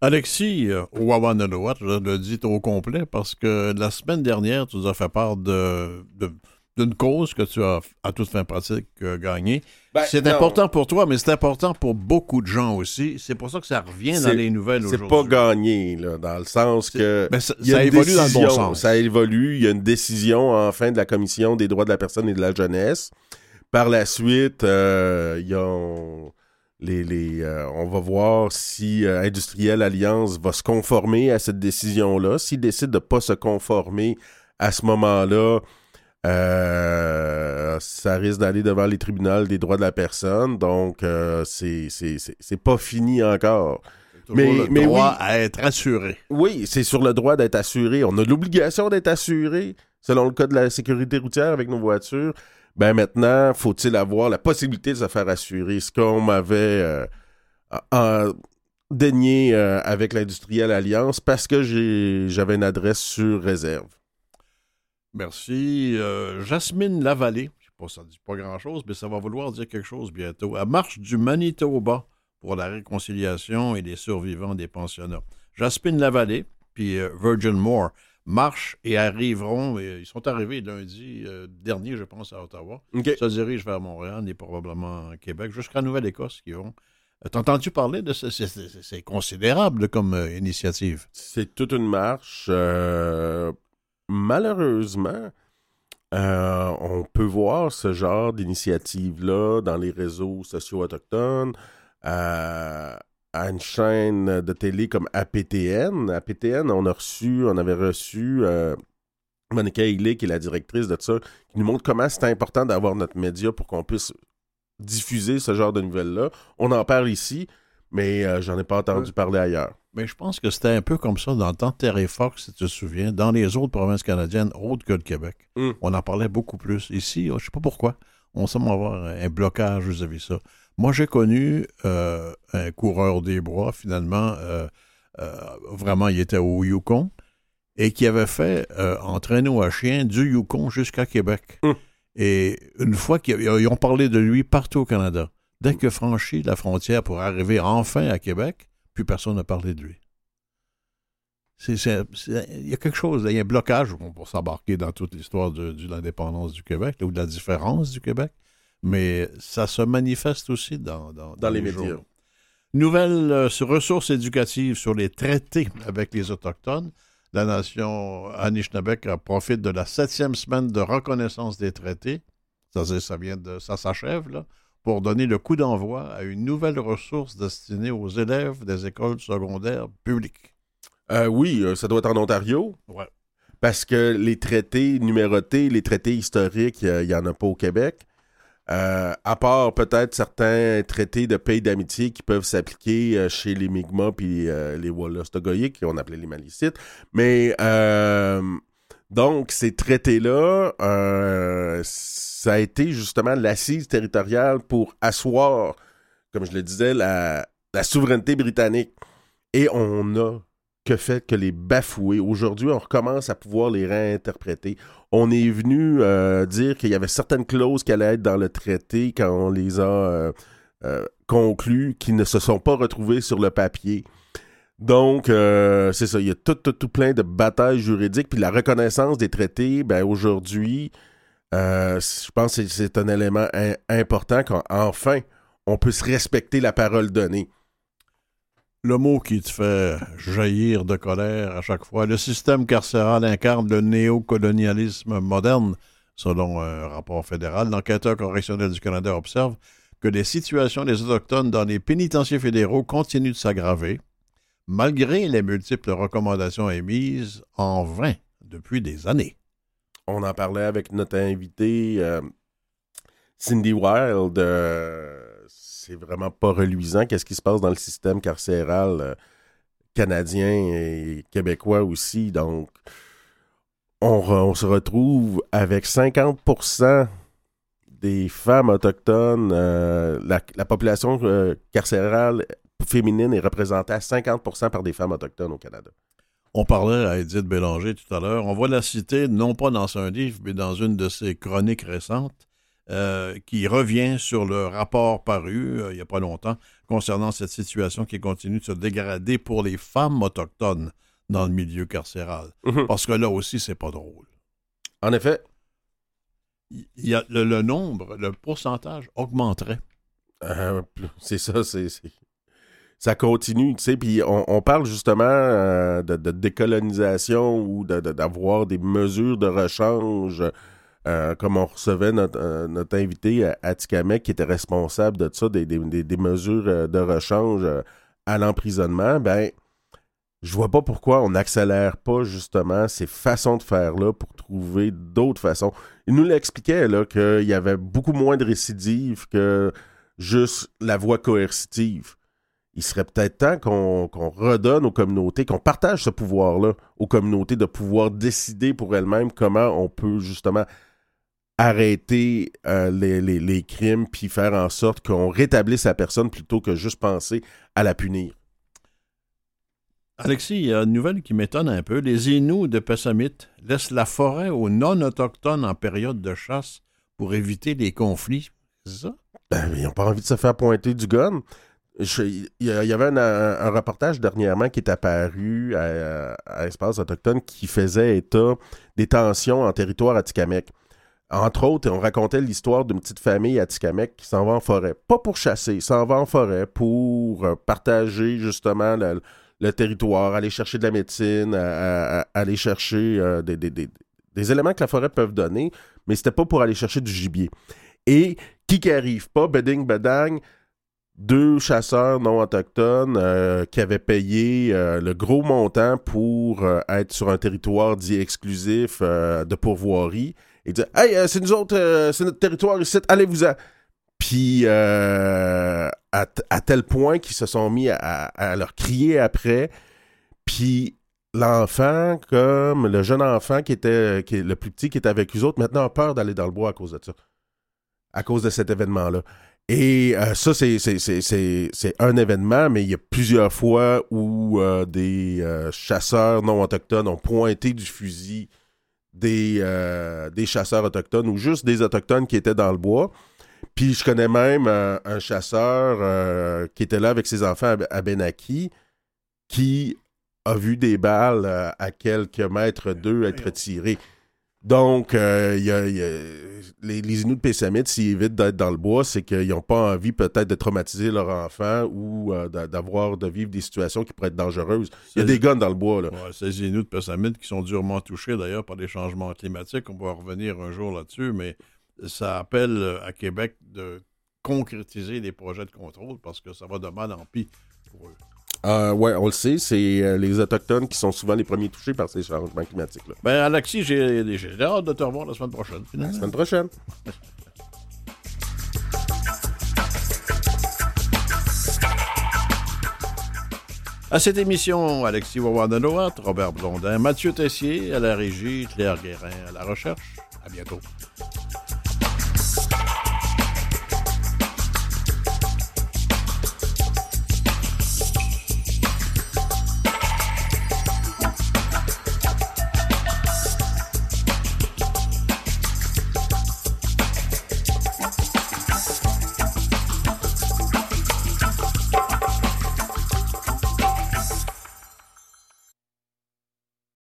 Alexis, euh, Wawanaloat, je le dis au complet parce que la semaine dernière, tu nous as fait part de, de- d'une cause que tu as, à toute fin pratique, euh, gagnée. Ben, c'est important pour toi, mais c'est important pour beaucoup de gens aussi. C'est pour ça que ça revient dans C'est- les nouvelles C'est aujourd'hui. pas gagné, là, dans le sens que. Ben, ça évolue dans le bon sens. Ça évolue. Il y a une décision, enfin, de la Commission des droits de la personne et de la jeunesse. Par la suite, euh, les, les, euh, on va voir si euh, Industriel Alliance va se conformer à cette décision-là. S'il décide de ne pas se conformer à ce moment-là, euh, ça risque d'aller devant les tribunaux des droits de la personne. Donc, c'est pas fini encore. Mais- le mais droit oui. à être assuré. Oui, c'est sur le droit d'être assuré. On a l'obligation d'être assuré selon le code de la sécurité routière avec nos voitures. Ben maintenant, faut-il avoir la possibilité de se faire assurer? Ce qu'on m'avait euh, euh, avec l'industriel Alliance parce que j'avais une adresse sur réserve. Merci. Euh, Jasmine Lavallée, je sais pas, ça dit pas grand-chose, mais ça va vouloir dire quelque chose bientôt. À marche du Manitoba pour la réconciliation et les survivants des pensionnats. Jasmine Lavallée, puis euh, Virgin Moore marchent et arriveront, et ils sont arrivés lundi euh, dernier, je pense, à Ottawa. OK. se dirigent vers Montréal et probablement Québec, jusqu'à Nouvelle-Écosse qui vont. Euh, T'entends-tu parler de ça? C'est- C'est c'est considérable comme euh, initiative? C'est toute une marche. euh, malheureusement, euh, on peut voir ce genre d'initiative-là dans les réseaux sociaux autochtones, euh, à une chaîne de télé comme APTN. APTN, on a reçu, on avait reçu euh, Monica Hiley, qui est la directrice de ça, qui nous montre comment c'est important d'avoir notre média pour qu'on puisse diffuser ce genre de nouvelles-là. On en parle ici, mais euh, j'en ai pas entendu parler ailleurs. Mais je pense que c'était un peu comme ça dans le temps de Terry Fox, si tu te souviens, dans les autres provinces canadiennes, autres que le Québec. Mm. On en parlait beaucoup plus. Ici, je sais pas pourquoi, on semble avoir un blocage vis-à-vis de ça. Moi, j'ai connu euh, un coureur des bois, finalement, euh, euh, vraiment, il était au Yukon, et qui avait fait en traîneau à chien du Yukon jusqu'à Québec. Mm. Et une fois qu'ils ils ont parlé de lui partout au Canada, dès qu'il a franchi la frontière pour arriver enfin à Québec, plus personne n'a parlé de lui. Il y a quelque chose, il y a un blocage pour s'embarquer dans toute l'histoire de, de l'indépendance du Québec ou de la différence du Québec, mais ça se manifeste aussi dans, dans, Dans les médias. journaux. Nouvelle euh, ressources éducatives sur les traités avec les Autochtones. La nation Anishinaabeg profite de la septième semaine de reconnaissance des traités. Ça, ça vient de, ça s'achève là, pour donner le coup d'envoi à une nouvelle ressource destinée aux élèves des écoles secondaires publiques. Euh, oui, euh, ça doit être en Ontario. Ouais. Parce que les traités numérotés, les traités historiques, il n'y en a pas au Québec. Euh, à part peut-être certains traités de pays d'amitié qui peuvent s'appliquer euh, chez les Mi'kmaq puis euh, les Wolastogoyik, qu'on appelait les Malicites. Mais donc, ces traités-là, ça a été justement l'assise territoriale pour asseoir, comme je le disais, la souveraineté britannique. Et on a que fait que les bafouer. Aujourd'hui, on recommence à pouvoir les réinterpréter. On est venu euh, dire qu'il y avait certaines clauses qui allaient être dans le traité quand on les a euh, euh, conclues qui ne se sont pas retrouvées sur le papier. Donc, c'est ça, il y a tout, tout, tout plein de batailles juridiques. Puis la reconnaissance des traités, ben aujourd'hui, je pense que c'est- un élément im- important qu'enfin, on peut se respecter la parole donnée. Le mot qui te fait jaillir de colère à chaque fois. Le système carcéral incarne le néocolonialisme moderne. Selon un rapport fédéral, l'enquêteur correctionnel du Canada observe que les situations des Autochtones dans les pénitenciers fédéraux continuent de s'aggraver, malgré les multiples recommandations émises en vain depuis des années. On en parlait avec notre invité euh, Cindy Wild. euh, c'est vraiment pas reluisant. Qu'est-ce qui se passe dans le système carcéral euh, canadien et québécois aussi? Donc, on, se retrouve avec 50% des femmes autochtones. euh, la, la population euh, carcérale féminine est représentée à 50% par des femmes autochtones au Canada. On parlait à Edith Bélanger tout à l'heure. On va la citer non pas dans un livre, mais dans une de ses chroniques récentes, euh, qui revient sur le rapport paru euh, il n'y a pas longtemps concernant cette situation qui continue de se dégrader pour les femmes autochtones dans le milieu carcéral. Mhm. Parce que là aussi, c'est pas drôle. En effet, Il y a le, le nombre, le pourcentage augmenterait. Euh, c'est ça, c'est, ça continue, tu sais, puis on, on parle justement euh, de, de décolonisation ou de- de- d'avoir des mesures de rechange, euh, comme on recevait notre, euh, notre invité à Atikamek qui était responsable de ça, des, des- des- mesures euh, de rechange euh, à l'emprisonnement, ben, je vois pas pourquoi on n'accélère pas justement ces façons de faire-là pour trouver d'autres façons. Il nous l'expliquait, là, qu'il y avait beaucoup moins de récidives que juste la voie coercitive. Il serait peut-être temps qu'on redonne aux communautés, qu'on partage ce pouvoir-là aux communautés de pouvoir décider pour elles-mêmes comment on peut justement arrêter euh, les, les- les crimes puis faire en sorte qu'on rétablisse la personne plutôt que juste penser à la punir. Alexis, il y a une nouvelle qui m'étonne un peu. Les Inuits de Pessamit laissent la forêt aux non-autochtones en période de chasse pour éviter les conflits. C'est ça? Ben, ils n'ont pas envie de se faire pointer du gun. Il y, avait un, un- un reportage dernièrement qui est apparu à, à Espace Autochtone qui faisait état des tensions en territoire atikamekw. Entre autres, on racontait l'histoire d'une petite famille atikamekw qui s'en va en forêt. Pas pour chasser, s'en va en forêt pour euh, partager justement le, territoire, aller chercher de la médecine, à- à- à- aller chercher euh, des, éléments que la forêt peut donner, mais c'était pas pour aller chercher du gibier. Et qui qui arrive pas, beding bedang, deux chasseurs non autochtones euh, qui avaient payé le gros montant pour être sur un territoire dit exclusif de pourvoirie et dire Hey, euh, c'est nous autres, euh, c'est notre territoire ici, allez-vous-en. Puis euh, à, tel point qu'ils se sont mis à, leur crier après. Puis l'enfant, comme le jeune enfant qui était le plus petit qui était avec eux autres, maintenant a peur d'aller dans le bois à cause de ça. À cause de cet événement-là. Et ça, c'est, un événement, mais il y a plusieurs fois où des chasseurs non autochtones ont pointé du fusil des, euh, des chasseurs autochtones ou juste des autochtones qui étaient dans le bois. Puis je connais même euh, un chasseur euh, qui était là avec ses enfants à, à Benaki qui a vu des balles à quelques mètres d'eux être tirées. Donc, euh, y a- il y a- les, les Inuits de Pessamit, s'ils évitent d'être dans le bois, c'est qu'ils n'ont pas envie peut-être de traumatiser leur enfant ou euh, d'a- d'avoir, de vivre des situations qui pourraient être dangereuses. Il y a des guns dans le bois, là. Ouais, ces Inuits de Pessamit qui sont durement touchés d'ailleurs par les changements climatiques. On va revenir un jour là-dessus, mais ça appelle euh, à Québec de concrétiser les projets de contrôle parce que ça va de mal en pis pour eux. Euh, oui, on le sait, c'est euh, les Autochtones qui sont souvent les premiers touchés par ces changements climatiques-là. Ben, Alexis, j'ai, j'ai hâte de te revoir la semaine prochaine. La semaine prochaine. À cette émission, Alexis Wawandanoat, Robert Blondin, Mathieu Tessier à la régie, Claire Guérin à la recherche. À bientôt.